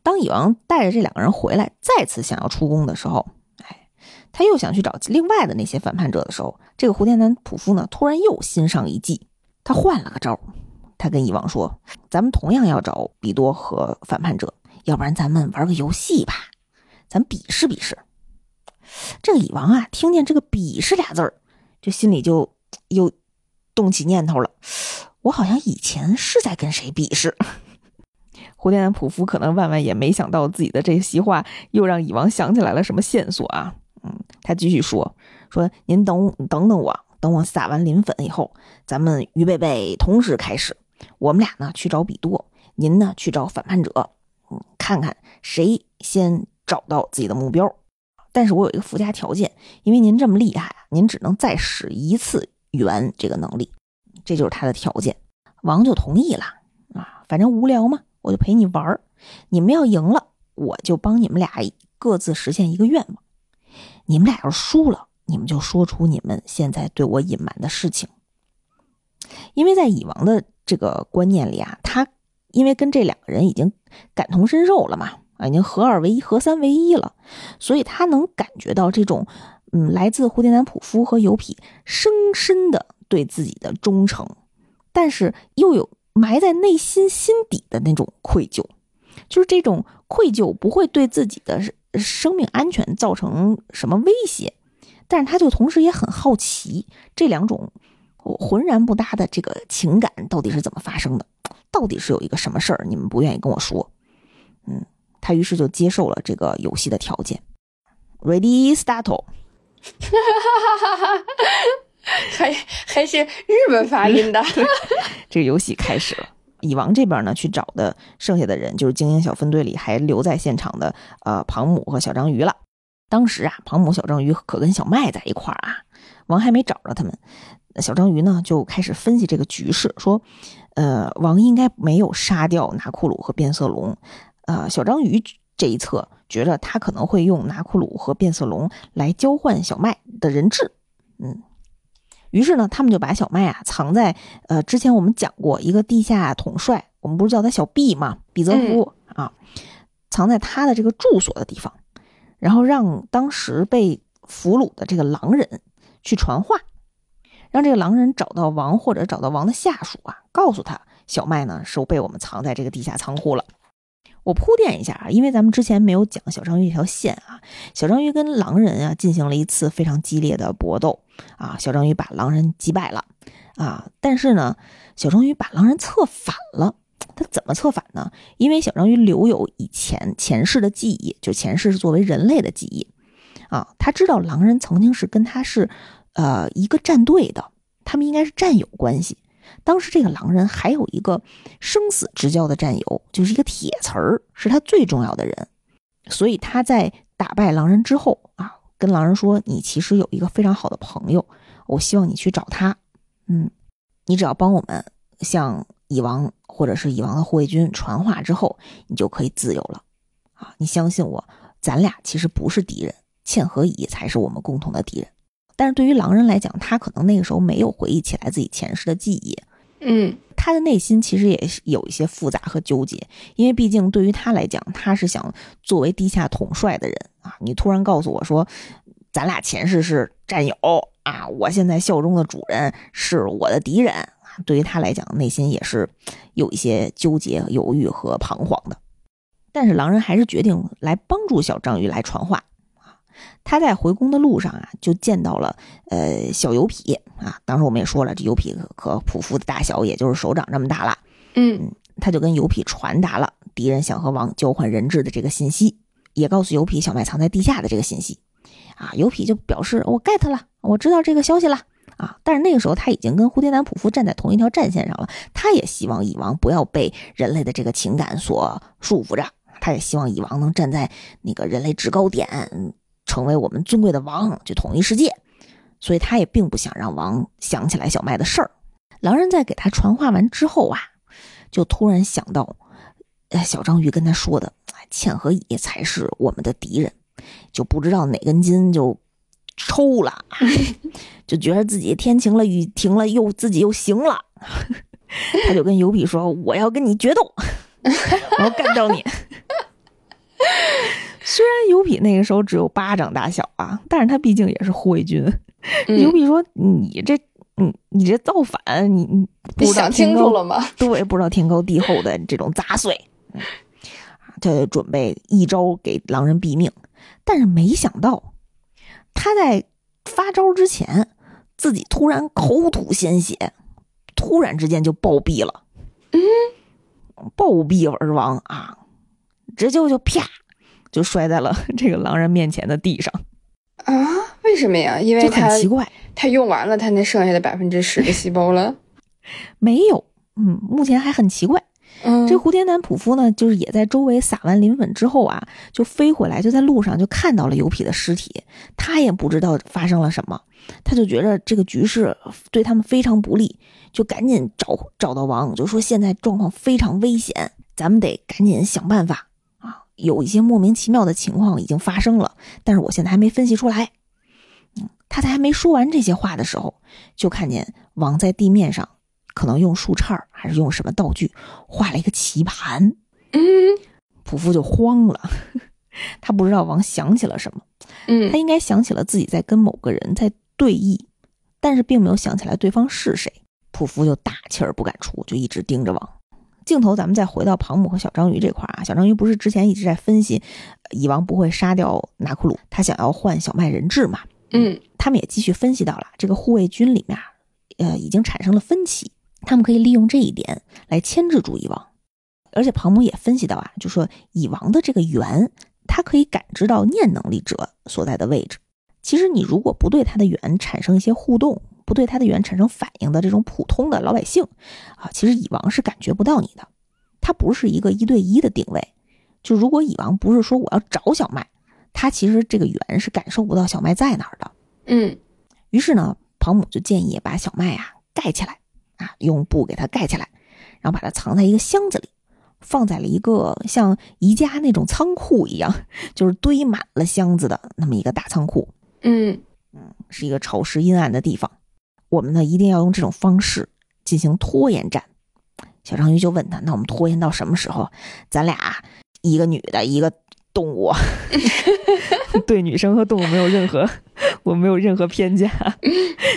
A: 当蚁王带着这两个人回来，再次想要出宫的时候，哎，他又想去找另外的那些反叛者的时候，这个胡天南普夫呢，突然又心上一计，他换了个招。他跟蚁王说：“咱们同样要找比多和反叛者，要不然咱们玩个游戏吧，咱比试比试。”这个蚁王啊，听见这个“比试”俩字儿，就心里就又动起念头了。我好像以前是在跟谁比试？胡天南普夫可能万万也没想到，自己的这席话又让蚁王想起来了什么线索啊？嗯，他继续说：“说您等等等我，等我撒完磷粉以后，咱们预备备，同时开始。”我们俩呢去找比多，您呢去找反叛者，嗯，看看谁先找到自己的目标。但是我有一个附加条件，因为您这么厉害啊，您只能再使一次圆这个能力，这就是他的条件。王就同意了啊，反正无聊嘛，我就陪你玩儿。你们要赢了，我就帮你们俩各自实现一个愿望。你们俩要是输了，你们就说出你们现在对我隐瞒的事情。因为在蚁王的这个观念里啊，他因为跟这两个人已经感同身受了嘛，啊，已经合二为一、合三为一了，所以他能感觉到这种，嗯，来自胡天南普夫和油皮深深的对自己的忠诚，但是又有埋在内心心底的那种愧疚，就是这种愧疚不会对自己的生命安全造成什么威胁，但是他就同时也很好奇这两种。我浑然不搭的这个情感到底是怎么发生的？到底是有一个什么事儿你们不愿意跟我说？嗯，他于是就接受了这个游戏的条件。Ready, start！
B: 哈哈哈哈哈！还还是日本发音的。
A: 这个游戏开始了。蚁王这边呢，去找的剩下的人就是精英小分队里还留在现场的呃庞母和小章鱼了。当时啊，庞母、小章鱼可跟小麦在一块儿啊，王还没找着他们。小章鱼呢就开始分析这个局势，说：“呃，王应该没有杀掉拿库鲁和变色龙。呃，小章鱼这一侧觉着他可能会用拿库鲁和变色龙来交换小麦的人质。嗯，于是呢，他们就把小麦啊藏在呃之前我们讲过一个地下统帅，我们不是叫他小毕嘛？比泽夫啊，藏在他的这个住所的地方，然后让当时被俘虏的这个狼人去传话。”让这个狼人找到王，或者找到王的下属啊，告诉他小麦呢是被我们藏在这个地下仓库了。我铺垫一下啊，因为咱们之前没有讲小章鱼这条线啊，小章鱼跟狼人啊进行了一次非常激烈的搏斗啊，小章鱼把狼人击败了啊，但是呢，小章鱼把狼人策反了。他怎么策反呢？因为小章鱼留有以前前世的记忆，就前世是作为人类的记忆啊，他知道狼人曾经是跟他是呃一个战队的，他们应该是战友关系。当时这个狼人还有一个生死之交的战友，就是一个铁瓷儿，是他最重要的人。所以他在打败狼人之后啊，跟狼人说：“你其实有一个非常好的朋友，我希望你去找他。嗯，你只要帮我们向蚁王或者是蚁王的护卫军传话之后，你就可以自由了。啊，你相信我，咱俩其实不是敌人，茜和蚁才是我们共同的敌人。”但是对于狼人来讲，他可能那个时候没有回忆起来自己前世的记忆，
B: 嗯，
A: 他的内心其实也有一些复杂和纠结，因为毕竟对于他来讲，他是想作为地下统帅的人啊，你突然告诉我说，咱俩前世是战友啊，我现在效忠的主人是我的敌人啊，对于他来讲，内心也是有一些纠结、犹豫和彷徨的。但是狼人还是决定来帮助小章鱼来传话。他在回宫的路上啊，就见到了呃小油皮啊。当时我们也说了，这油皮和普夫的大小也就是手掌这么大了。
B: 嗯，
A: 他就跟油皮传达了敌人想和王交换人质的这个信息，也告诉油皮小麦藏在地下的这个信息。啊，油皮就表示我 get 了，我知道这个消息了啊。但是那个时候他已经跟蝴蝶男普夫站在同一条战线上了，他也希望蚁王不要被人类的这个情感所束缚着，他也希望蚁王能站在那个人类制高点。成为我们尊贵的王，去统一世界，所以他也并不想让王想起来小麦的事儿。狼人在给他传话完之后啊，就突然想到，呃，小章鱼跟他说的“茜和蚁才是我们的敌人”，就不知道哪根筋就抽了，就觉得自己天晴了，雨停了，又自己又行了，他就跟油皮说：“我要跟你决斗，我要干掉你。”虽然尤比那个时候只有巴掌大小啊，但是他毕竟也是护卫军。油比说：“你这，你你这造反，你你
B: 你想清楚了吗？
A: 对，不知道天高地厚的这种杂碎，他准备一招给狼人毙命。但是没想到，他在发招之前，自己突然口吐鲜血，突然之间就暴毙了。
B: 嗯，
A: 暴毙而亡啊！直接就啪。就摔在了 这个狼人面前的地上，
B: 啊？为什么呀？因为
A: 很奇怪，
B: 他用完了他那剩下的百分之十的细胞了？
A: 没有，嗯，目前还很奇怪。
B: 嗯，
A: 这蝴蝶男普夫呢，就是也在周围撒完磷粉之后啊，就飞回来，就在路上就看到了油皮的尸体，他也不知道发生了什么，他就觉得这个局势对他们非常不利，就赶紧找找到王，就说现在状况非常危险，咱们得赶紧想办法。有一些莫名其妙的情况已经发生了，但是我现在还没分析出来。嗯，他在还没说完这些话的时候，就看见王在地面上，可能用树杈还是用什么道具画了一个棋盘。
B: 嗯，
A: 普夫就慌了，他不知道王想起了什么。
B: 嗯，
A: 他应该想起了自己在跟某个人在对弈，但是并没有想起来对方是谁。普夫就大气儿不敢出，就一直盯着王。镜头，咱们再回到庞姆和小章鱼这块啊。小章鱼不是之前一直在分析，蚁王不会杀掉拿库鲁，他想要换小麦人质嘛？
B: 嗯，
A: 他们也继续分析到了这个护卫军里面，呃，已经产生了分歧，他们可以利用这一点来牵制住蚁王。而且庞姆也分析到啊，就说蚁王的这个猿，它可以感知到念能力者所在的位置。其实你如果不对它的猿产生一些互动，不对他的源产生反应的这种普通的老百姓，啊，其实蚁王是感觉不到你的。他不是一个一对一的定位。就如果蚁王不是说我要找小麦，他其实这个猿是感受不到小麦在哪儿的。
B: 嗯。
A: 于是呢，庞母就建议把小麦啊盖起来，啊，用布给它盖起来，然后把它藏在一个箱子里，放在了一个像宜家那种仓库一样，就是堆满了箱子的那么一个大仓库。
B: 嗯
A: 嗯，是一个潮湿阴暗的地方。我们呢一定要用这种方式进行拖延战。小章鱼就问他：“那我们拖延到什么时候？咱俩一个女的，一个动物，对女生和动物没有任何，我没有任何偏见。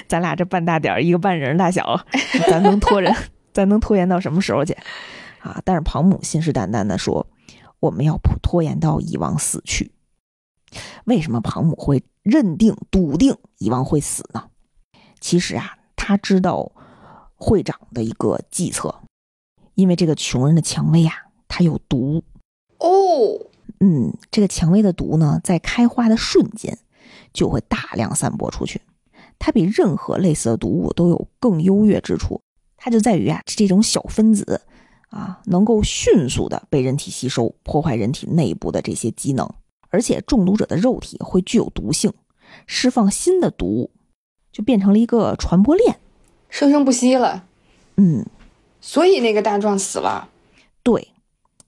A: 咱俩这半大点儿，一个半人大小，咱能拖人，咱能拖延到什么时候去？啊！但是庞母信誓旦旦的说：我们要拖延到蚁王死去。为什么庞母会认定、笃定蚁王会死呢？其实啊，他知道会长的一个计策，因为这个穷人的蔷薇啊，它有毒
B: 哦。
A: 嗯，这个蔷薇的毒呢，在开花的瞬间就会大量散播出去。它比任何类似的毒物都有更优越之处，它就在于啊，这种小分子啊，能够迅速的被人体吸收，破坏人体内部的这些机能。而且中毒者的肉体会具有毒性，释放新的毒物，就变成了一个传播链，
B: 生生不息了。
A: 嗯，
B: 所以那个大壮死了。
A: 对，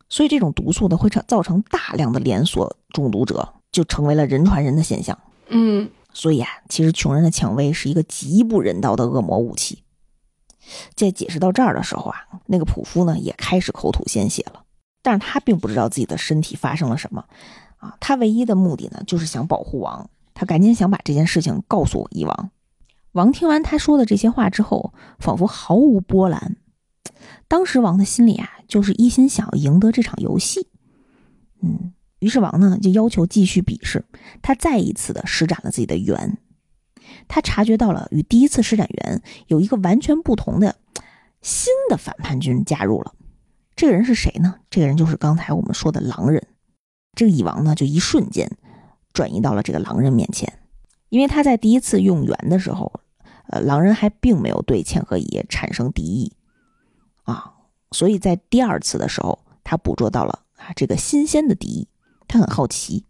A: 所以这种毒素呢，会造成大量的连锁中毒者，就成为了人传人的现象。
B: 嗯。
A: 所以啊，其实穷人的蔷薇是一个极不人道的恶魔武器。在解释到这儿的时候啊，那个普夫呢也开始口吐鲜血了，但是他并不知道自己的身体发生了什么啊，他唯一的目的呢就是想保护王，他赶紧想把这件事情告诉蚁王。王听完他说的这些话之后，仿佛毫无波澜。当时王的心里啊，就是一心想要赢得这场游戏。嗯。于是王呢就要求继续比试，他再一次的施展了自己的圆，他察觉到了与第一次施展圆有一个完全不同的新的反叛军加入了，这个人是谁呢？这个人就是刚才我们说的狼人。这个蚁王呢就一瞬间转移到了这个狼人面前，因为他在第一次用圆的时候，呃，狼人还并没有对千和乙产生敌意啊，所以在第二次的时候，他捕捉到了啊这个新鲜的敌意。他很好奇，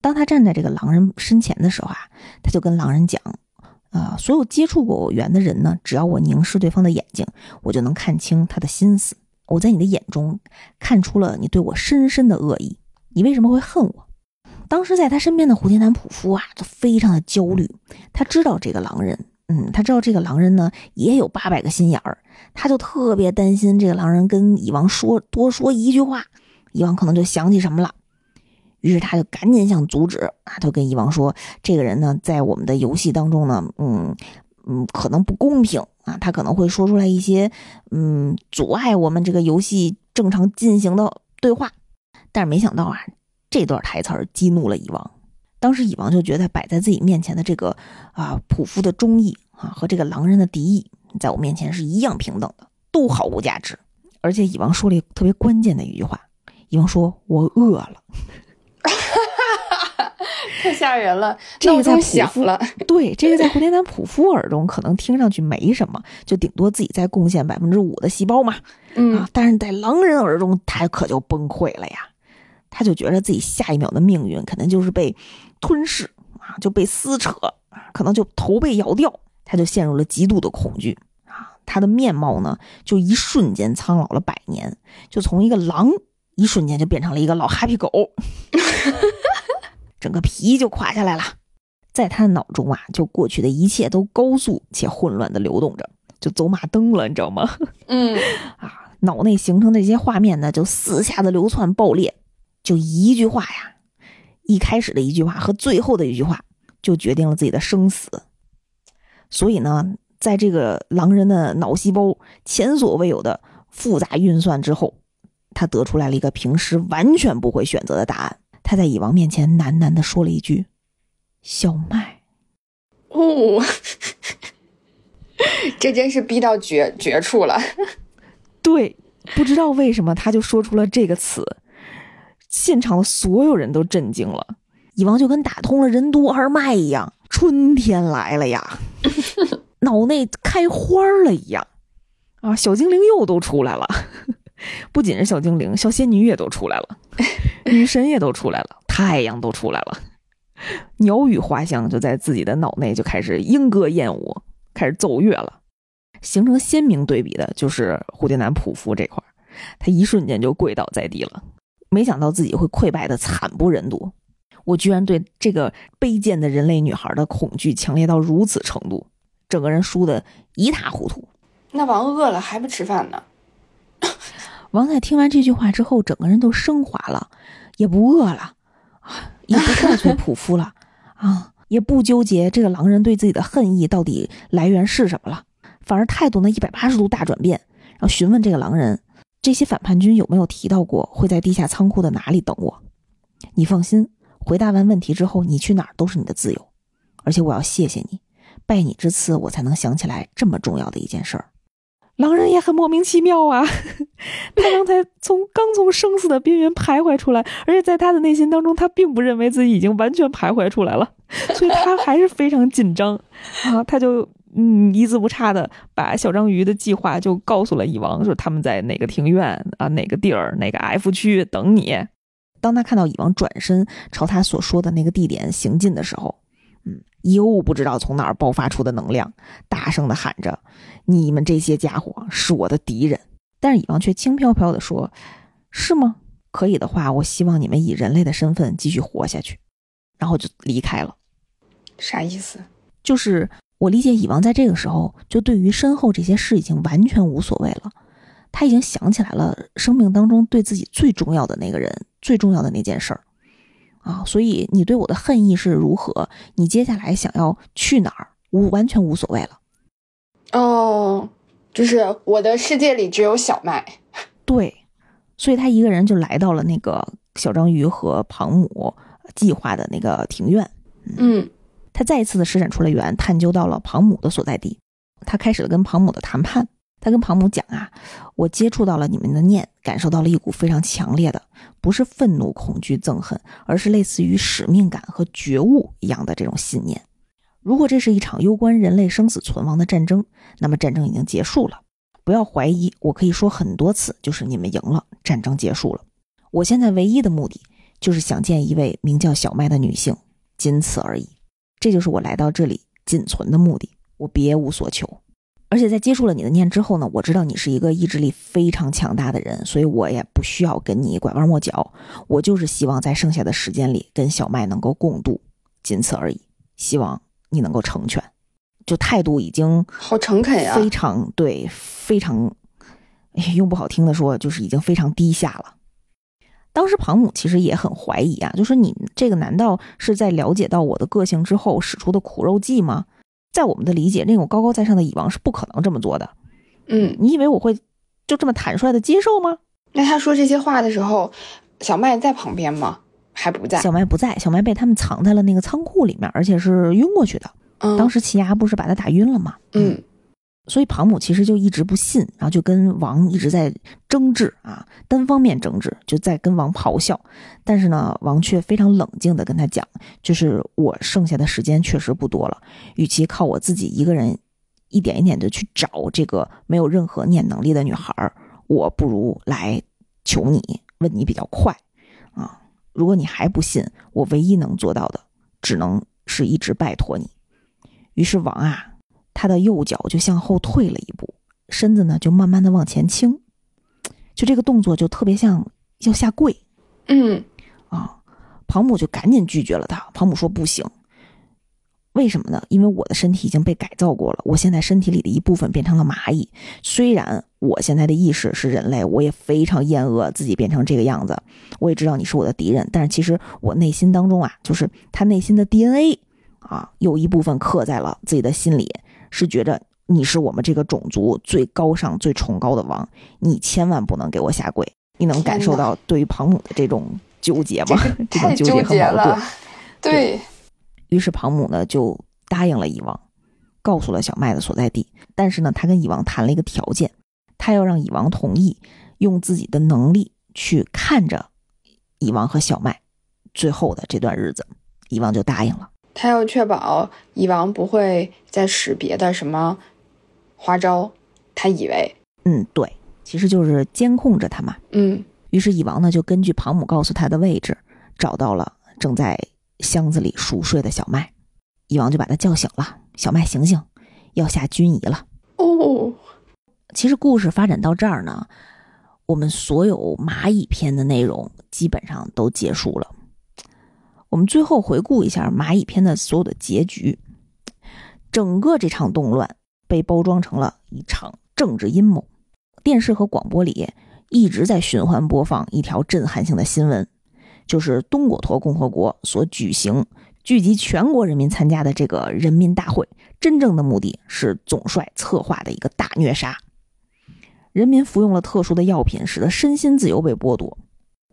A: 当他站在这个狼人身前的时候啊，他就跟狼人讲：“啊，所有接触过我圆的人呢，只要我凝视对方的眼睛，我就能看清他的心思。我在你的眼中看出了你对我深深的恶意。你为什么会恨我？”当时在他身边的蝴蝶男普夫啊，就非常的焦虑。他知道这个狼人，嗯，他知道这个狼人呢也有八百个心眼儿，他就特别担心这个狼人跟蚁王说多说一句话，蚁王可能就想起什么了。于是他就赶紧想阻止啊，他跟蚁王说：“这个人呢，在我们的游戏当中呢，嗯嗯，可能不公平啊，他可能会说出来一些嗯阻碍我们这个游戏正常进行的对话。”但是没想到啊，这段台词激怒了蚁王。当时蚁王就觉得摆在自己面前的这个啊普夫的忠义啊和这个狼人的敌意，在我面前是一样平等的，都毫无价值。而且蚁王说了一个特别关键的一句话：“蚁王说我饿了。”
B: 太吓人了！
A: 这个在普
B: 夫了，
A: 对这个在蝴蝶男普夫耳中可能听上去没什么，就顶多自己再贡献百分之五的细胞嘛。
B: 嗯
A: 啊，但是在狼人耳中，他可就崩溃了呀！他就觉得自己下一秒的命运可能就是被吞噬啊，就被撕扯啊可能就头被咬掉。他就陷入了极度的恐惧啊！他的面貌呢，就一瞬间苍老了百年，就从一个狼一瞬间就变成了一个老哈皮狗。整个皮就垮下来了，在他的脑中啊，就过去的一切都高速且混乱的流动着，就走马灯了，你知道吗？
B: 嗯，
A: 啊，脑内形成的这些画面呢，就四下的流窜爆裂，就一句话呀，一开始的一句话和最后的一句话，就决定了自己的生死。所以呢，在这个狼人的脑细胞前所未有的复杂运算之后，他得出来了一个平时完全不会选择的答案。他在蚁王面前喃喃地说了一句：“小麦。”
B: 哦，这真是逼到绝绝处了。
A: 对，不知道为什么他就说出了这个词，现场的所有人都震惊了。蚁王就跟打通了任督二脉一样，春天来了呀，脑内开花了一样啊，小精灵又都出来了。不仅是小精灵，小仙女也都出来了，女神也都出来了，太阳都出来了，鸟语花香就在自己的脑内就开始莺歌燕舞，开始奏乐了。形成鲜明对比的就是蝴蝶男普夫这块他一瞬间就跪倒在地了，没想到自己会溃败的惨不忍睹，我居然对这个卑贱的人类女孩的恐惧强烈到如此程度，整个人输的一塌糊涂。
B: 那王饿了还不吃饭呢？
A: 王在听完这句话之后，整个人都升华了，也不饿了，啊，也不怪罪普夫了，啊，也不纠结这个狼人对自己的恨意到底来源是什么了，反而态度呢一百八十度大转变，然后询问这个狼人：“这些反叛军有没有提到过会在地下仓库的哪里等我？你放心，回答完问题之后，你去哪儿都是你的自由。而且我要谢谢你，拜你之赐，我才能想起来这么重要的一件事儿。狼人也很莫名其妙啊，他刚才从刚从生死的边缘徘徊出来，而且在他的内心当中，他并不认为自己已经完全徘徊出来了，所以他还是非常紧张 啊，他就。嗯，一字不差的把小章鱼的计划就告诉了蚁王，说他们在哪个庭院啊，哪个地儿，哪个 F 区等你。当他看到蚁王转身朝他所说的那个地点行进的时候，嗯，又不知道从哪儿爆发出的能量，大声的喊着：“你们这些家伙是我的敌人。”但是蚁王却轻飘飘的说：“是吗？可以的话，我希望你们以人类的身份继续活下去。”然后就离开了。
B: 啥意思？
A: 就是。我理解，蚁王在这个时候就对于身后这些事已经完全无所谓了，他已经想起来了生命当中对自己最重要的那个人，最重要的那件事儿，啊，所以你对我的恨意是如何，你接下来想要去哪儿，无完全无所谓了。
B: 哦，就是我的世界里只有小麦，
A: 对，所以他一个人就来到了那个小章鱼和庞母计划的那个庭院，
B: 嗯。
A: 他再一次的施展出了圆，探究到了庞母的所在地。他开始了跟庞母的谈判。他跟庞母讲啊，我接触到了你们的念，感受到了一股非常强烈的，不是愤怒、恐惧、憎恨，而是类似于使命感和觉悟一样的这种信念。如果这是一场攸关人类生死存亡的战争，那么战争已经结束了。不要怀疑，我可以说很多次，就是你们赢了，战争结束了。我现在唯一的目的，就是想见一位名叫小麦的女性，仅此而已。这就是我来到这里仅存的目的，我别无所求。而且在接触了你的念之后呢，我知道你是一个意志力非常强大的人，所以我也不需要跟你拐弯抹角。我就是希望在剩下的时间里跟小麦能够共度，仅此而已。希望你能够成全。就态度已经
B: 好诚恳呀，
A: 非常对，非常用不好听的说，就是已经非常低下了。当时庞母其实也很怀疑啊，就说你这个难道是在了解到我的个性之后使出的苦肉计吗？在我们的理解，那种高高在上的蚁王是不可能这么做的。
B: 嗯，
A: 你以为我会就这么坦率的接受吗？
B: 那他说这些话的时候，小麦在旁边吗？还不在？
A: 小麦不在，小麦被他们藏在了那个仓库里面，而且是晕过去的。
B: 嗯，
A: 当时奇牙不是把他打晕了吗？
B: 嗯。
A: 所以庞母其实就一直不信，然后就跟王一直在争执啊，单方面争执，就在跟王咆哮。但是呢，王却非常冷静的跟他讲，就是我剩下的时间确实不多了，与其靠我自己一个人一点一点的去找这个没有任何念能力的女孩，我不如来求你，问你比较快啊。如果你还不信，我唯一能做到的，只能是一直拜托你。于是王啊。他的右脚就向后退了一步，身子呢就慢慢的往前倾，就这个动作就特别像要下跪。
B: 嗯，
A: 啊，庞母就赶紧拒绝了他。庞母说不行，为什么呢？因为我的身体已经被改造过了，我现在身体里的一部分变成了蚂蚁。虽然我现在的意识是人类，我也非常厌恶自己变成这个样子。我也知道你是我的敌人，但是其实我内心当中啊，就是他内心的 DNA 啊，有一部分刻在了自己的心里。是觉着你是我们这个种族最高尚、最崇高的王，你千万不能给我下跪。你能感受到对于庞母的这种纠结吗？这种纠结和矛盾。
B: 对
A: 于是，庞母呢就答应了蚁王，告诉了小麦的所在地。但是呢，他跟蚁王谈了一个条件，他要让蚁王同意用自己的能力去看着蚁王和小麦最后的这段日子。蚁王就答应了。
B: 他要确保蚁王不会再使别的什么花招，他以为，
A: 嗯，对，其实就是监控着他嘛。
B: 嗯，
A: 于是蚁王呢就根据庞母告诉他的位置，找到了正在箱子里熟睡的小麦，蚁王就把他叫醒了。小麦，醒醒，要下军仪了。
B: 哦，
A: 其实故事发展到这儿呢，我们所有蚂蚁篇的内容基本上都结束了。我们最后回顾一下蚂蚁篇的所有的结局，整个这场动乱被包装成了一场政治阴谋。电视和广播里一直在循环播放一条震撼性的新闻，就是东果陀共和国所举行、聚集全国人民参加的这个人民大会，真正的目的是总帅策划的一个大虐杀。人民服用了特殊的药品，使得身心自由被剥夺。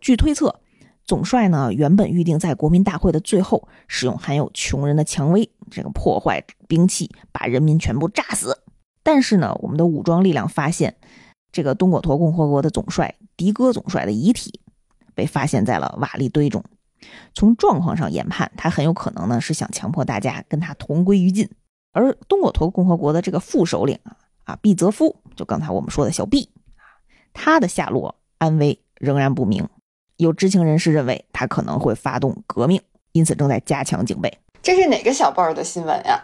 A: 据推测，总帅呢原本预定在国民大会的最后使用含有穷人的蔷薇，这个破坏兵器，把人民全部炸死。但是呢，我们的武装力量发现，这个东果陀共和国的总帅迪戈总帅的遗体被发现在了瓦砾堆中。从状况上研判，他很有可能呢是想强迫大家跟他同归于尽。而东果陀共和国的这个副首领啊啊毕泽夫，就刚才我们说的小毕啊，他的下落安危仍然不明。有知情人士认为他可能会发动革命，因此正在加强警备。
B: 这是哪个小报的新闻呀？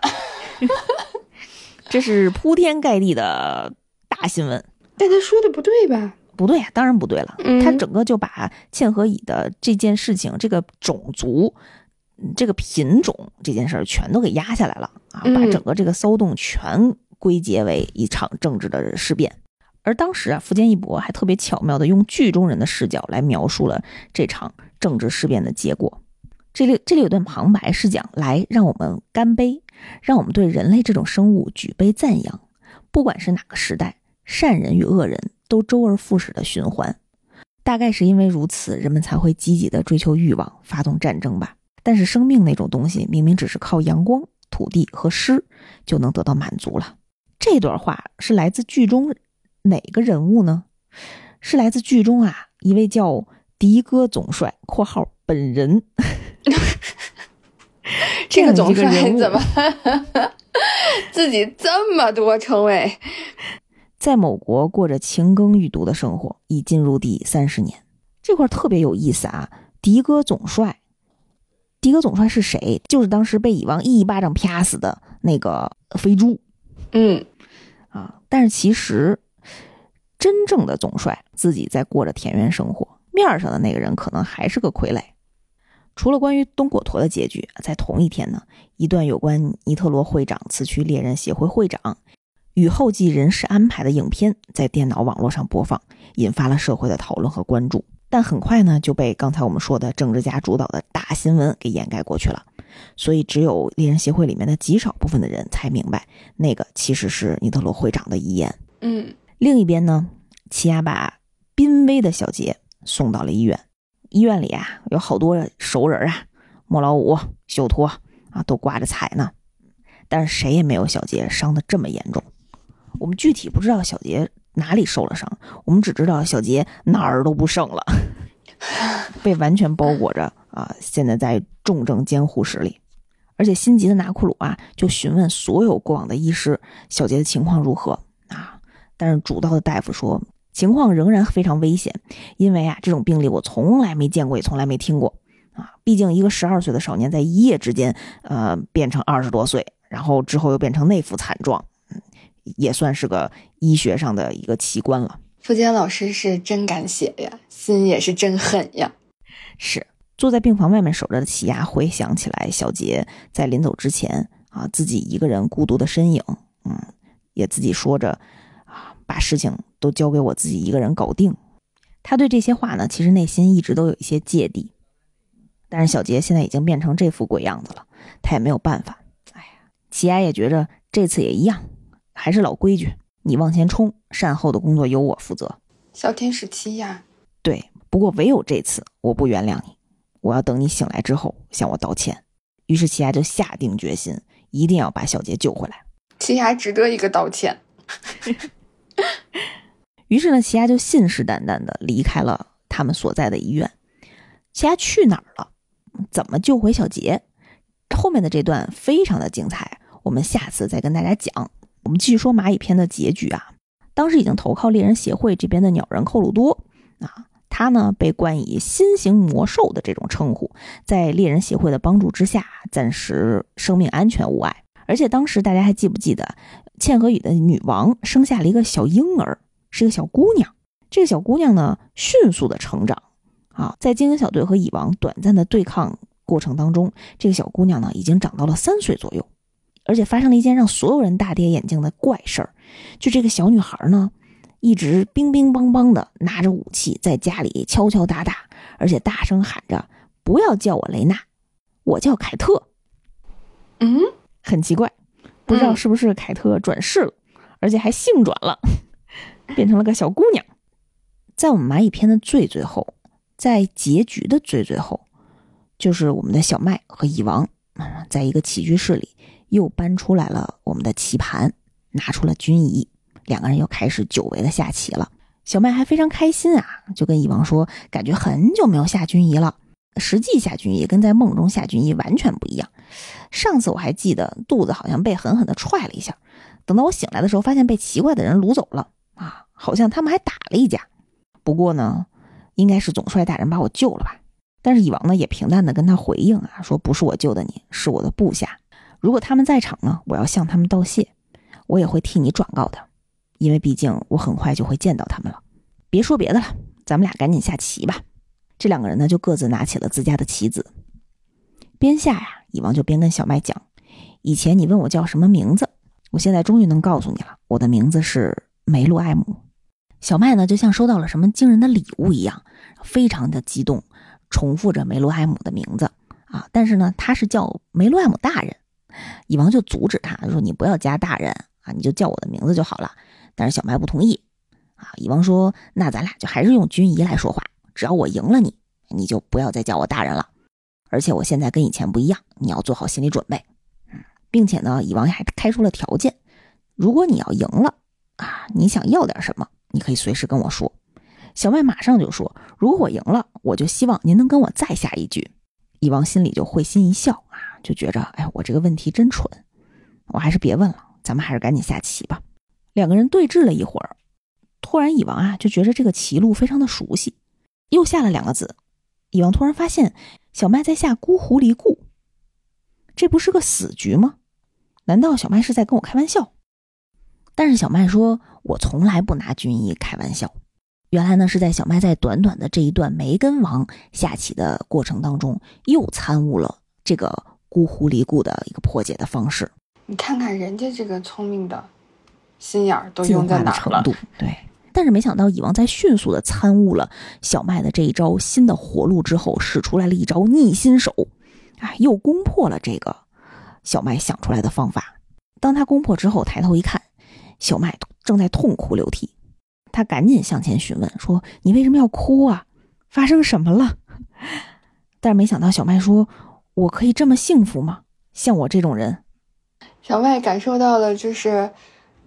A: 这是铺天盖地的大新闻。
B: 但他说的不对吧？
A: 不对呀，当然不对了。
B: 嗯
A: 他整个就把嵌合蚁的这件事情、这个种族、这个品种这件事儿全都给压下来了啊，
B: 嗯
A: 把整个这个骚动全归结为一场政治的事变。而当时啊，福建一博还特别巧妙的用剧中人的视角来描述了这场政治事变的结果。这里这里有段旁白是讲：来，让我们干杯，让我们对人类这种生物举杯赞扬。不管是哪个时代，善人与恶人都周而复始的循环。大概是因为如此，人们才会积极的追求欲望，发动战争吧。但是生命那种东西，明明只是靠阳光、土地和诗就能得到满足了。这段话是来自剧中哪个人物呢？是来自剧中啊一位叫迪哥总帅（括号本人 ）
B: 这个总帅怎么 自己这么多称谓？
A: 在某国过着勤耕欲读的生活，已进入第三十年。这块儿特别有意思啊！迪戈总帅，迪戈总帅是谁？就是当时被蚁王一巴掌啪死的那个肥猪
B: 嗯
A: 啊！但是其实，真正的总帅自己在过着田园生活，面儿上的那个人可能还是个傀儡。除了关于东果陀的结局，在同一天呢，一段有关尼特罗会长辞去猎人协会会长与后继人事安排的影片在电脑网络上播放，引发了社会的讨论和关注。但很快呢，就被刚才我们说的政治家主导的大新闻给掩盖过去了。所以，只有猎人协会里面的极少部分的人才明白，那个其实是尼特罗会长的遗言。
B: 嗯
A: 另一边呢，奇亚把濒危的小杰送到了医院。医院里啊，有好多熟人啊，莫老五、秀托啊，都挂着彩呢。但是谁也没有小杰伤得这么严重。我们具体不知道小杰哪里受了伤，我们只知道小杰哪儿都不剩了，被完全包裹着啊！现在在重症监护室里。而且心急的拿库鲁啊，就询问所有过往的医师小杰的情况如何啊。但是主刀的大夫说，情况仍然非常危险，因为啊，这种病例我从来没见过，也从来没听过啊。毕竟一个十二岁的少年在一夜之间，呃，变成二十多岁，然后之后又变成那副惨状，也算是个医学上的一个奇观了。
B: 付坚老师是真敢写呀，心也是真狠呀。
A: 是坐在病房外面守着的齐亚回想起来，小杰在临走之前啊，自己一个人孤独的身影，嗯，也自己说着啊，把事情都交给我自己一个人搞定。他对这些话呢，其实内心一直都有一些芥蒂。但是小杰现在已经变成这副鬼样子了，他也没有办法。哎呀，齐亚也觉着这次也一样，还是老规矩，你往前冲，善后的工作由我负责。
B: 小天使七呀，
A: 对，不过唯有这次，我不原谅你，我要等你醒来之后向我道歉。于是奇亚就下定决心，一定要把小杰救回来。
B: 七呀值得一个道歉。
A: 于是呢，奇亚就信誓旦旦的离开了他们所在的医院。奇亚去哪儿了？怎么救回小杰？后面的这段非常的精彩，我们下次再跟大家讲。我们继续说蚂蚁篇的结局啊。当时已经投靠猎人协会这边的鸟人寇鲁多啊，他呢被冠以新型魔兽的这种称呼，在猎人协会的帮助之下，暂时生命安全无碍。而且当时大家还记不记得，茜和雨的女王生下了一个小婴儿，是一个小姑娘。这个小姑娘呢，迅速的成长啊，在精英小队和蚁王短暂的对抗过程当中，这个小姑娘呢已经长到了三岁左右。而且发生了一件让所有人大跌眼镜的怪事儿，就这个小女孩呢，一直乒乒乓乓的拿着武器在家里敲敲打打，而且大声喊着：“不要叫我雷娜，我叫凯特。”
B: 嗯，
A: 很奇怪，不知道是不是凯特转世了，而且还性转了。变成了个小姑娘。在我们蚂蚁篇的最最后，在结局的最最后，就是我们的小麦和蚁王，在一个起居室里又搬出来了我们的棋盘，拿出了军仪，两个人又开始久违的下棋了。小麦还非常开心啊，就跟蚁王说，感觉很久没有下军仪了。实际下军仪跟在梦中下军仪完全不一样。上次我还记得肚子好像被狠狠的踹了一下，等到我醒来的时候，发现被奇怪的人掳走了啊，好像他们还打了一架。不过呢，应该是总帅大人把我救了吧。但是蚁王呢也平淡的跟他回应啊，说不是我救的你，是我的部下。如果他们在场呢，我要向他们道谢，我也会替你转告的，因为毕竟我很快就会见到他们了。别说别的了，咱们俩赶紧下棋吧。这两个人呢就各自拿起了自家的棋子，边下呀，蚁王就边跟小麦讲：以前你问我叫什么名字，我现在终于能告诉你了，我的名字是梅露埃姆。小麦呢，就像收到了什么惊人的礼物一样，非常的激动，重复着梅洛埃姆的名字啊。但是呢，他是叫梅洛埃姆大人。蚁王就阻止他说：“你不要加大人啊，你就叫我的名字就好了。”但是小麦不同意啊。蚁王说：“那咱俩就还是用军仪来说话，只要我赢了你，你就不要再叫我大人了。而且我现在跟以前不一样，你要做好心理准备。嗯，并且呢，蚁王还开出了条件：如果你要赢了啊，你想要点什么？”你可以随时跟我说，小麦马上就说：“如果我赢了，我就希望您能跟我再下一局。”蚁王心里就会心一笑，就觉着：“哎，我这个问题真蠢，我还是别问了，咱们还是赶紧下棋吧。”两个人对峙了一会儿，突然蚁王啊就觉着这个棋路非常的熟悉，又下了两个子。蚁王突然发现小麦在下孤狐离故，这不是个死局吗？难道小麦是在跟我开玩笑？但是小麦说。我从来不拿军医开玩笑。原来呢，是在小麦在短短的这一段没跟王下棋的过程当中，又参悟了这个孤狐离故的一个破解的方式。
B: 你看看人家这个聪明的心眼儿都用在哪
A: 了？对。但是没想到蚁王在迅速的参悟了小麦的这一招新的活路之后，使出来了一招逆心手，啊，又攻破了这个小麦想出来的方法。当他攻破之后，抬头一看，小麦。正在痛哭流涕，他赶紧向前询问说：“你为什么要哭啊？发生什么了？” 但是没想到小麦说：“我可以这么幸福吗？像我这种人。”
B: 小麦感受到了，就是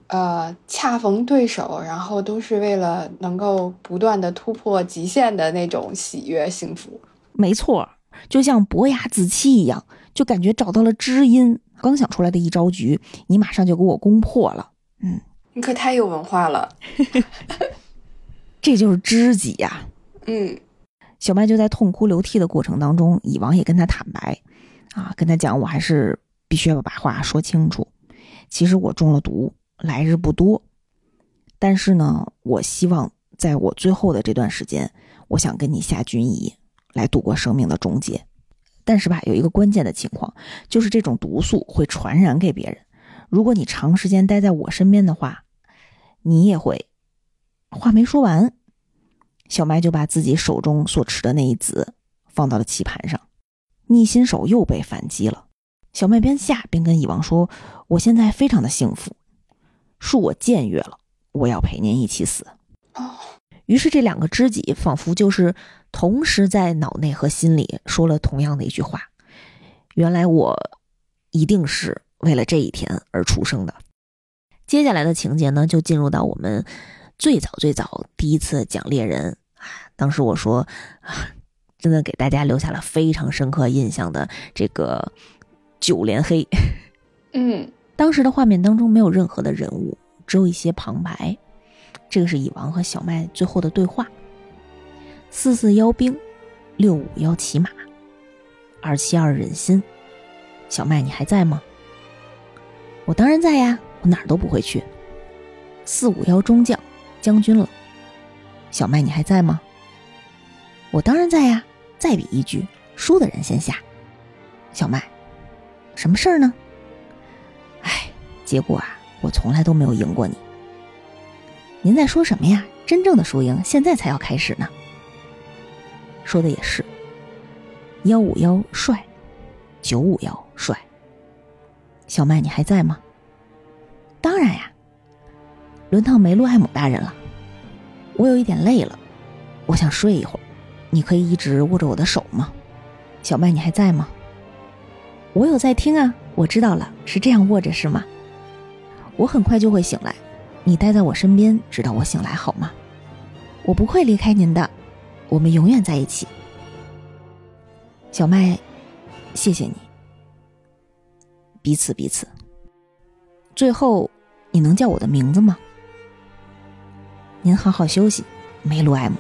B: 呃，恰逢对手，然后都是为了能够不断的突破极限的那种喜悦幸福。
A: 没错，就像伯牙子期一样，就感觉找到了知音。刚想出来的一招局，你马上就给我攻破了。嗯。
B: 你可太有文化了，
A: 这就是知己呀。
B: 嗯，
A: 小麦就在痛哭流涕的过程当中，蚁王也跟他坦白，啊，跟他讲，我还是必须要把话说清楚。其实我中了毒，来日不多，但是呢，我希望在我最后的这段时间，我想跟你下军仪，来度过生命的终结。但是吧，有一个关键的情况，就是这种毒素会传染给别人。如果你长时间待在我身边的话，你也会，话没说完，小麦就把自己手中所持的那一子放到了棋盘上，逆心手又被反击了。小麦边下边跟蚁王说：“我现在非常的幸福，恕我僭越了，我要陪您一起死。”
B: 哦，
A: 于是这两个知己仿佛就是同时在脑内和心里说了同样的一句话：“原来我一定是为了这一天而出生的。”接下来的情节呢，就进入到我们最早最早第一次讲猎人啊。当时我说啊，真的给大家留下了非常深刻印象的这个九连黑。
B: 嗯，
A: 当时的画面当中没有任何的人物，只有一些旁白。这个是蚁王和小麦最后的对话：四四邀兵，六五幺骑马，二七二忍心。小麦，你还在吗？我当然在呀。我哪儿都不会去。四五幺中将将军了，小麦你还在吗？我当然在呀。再比一局，输的人先下。小麦，什么事儿呢？哎，结果啊，我从来都没有赢过你。您在说什么呀？真正的输赢现在才要开始呢。说的也是。幺五幺帅，九五幺帅。小麦你还在吗？当然呀，轮到梅洛艾姆大人了。我有一点累了，我想睡一会儿，你可以一直握着我的手吗？小麦，你还在吗？我有在听啊，我知道了，是这样握着是吗？我很快就会醒来，你待在我身边，直到我醒来好吗？我不会离开您的，我们永远在一起。小麦，谢谢你，彼此彼此。最后，你能叫我的名字吗？您好好休息，梅鲁艾姆。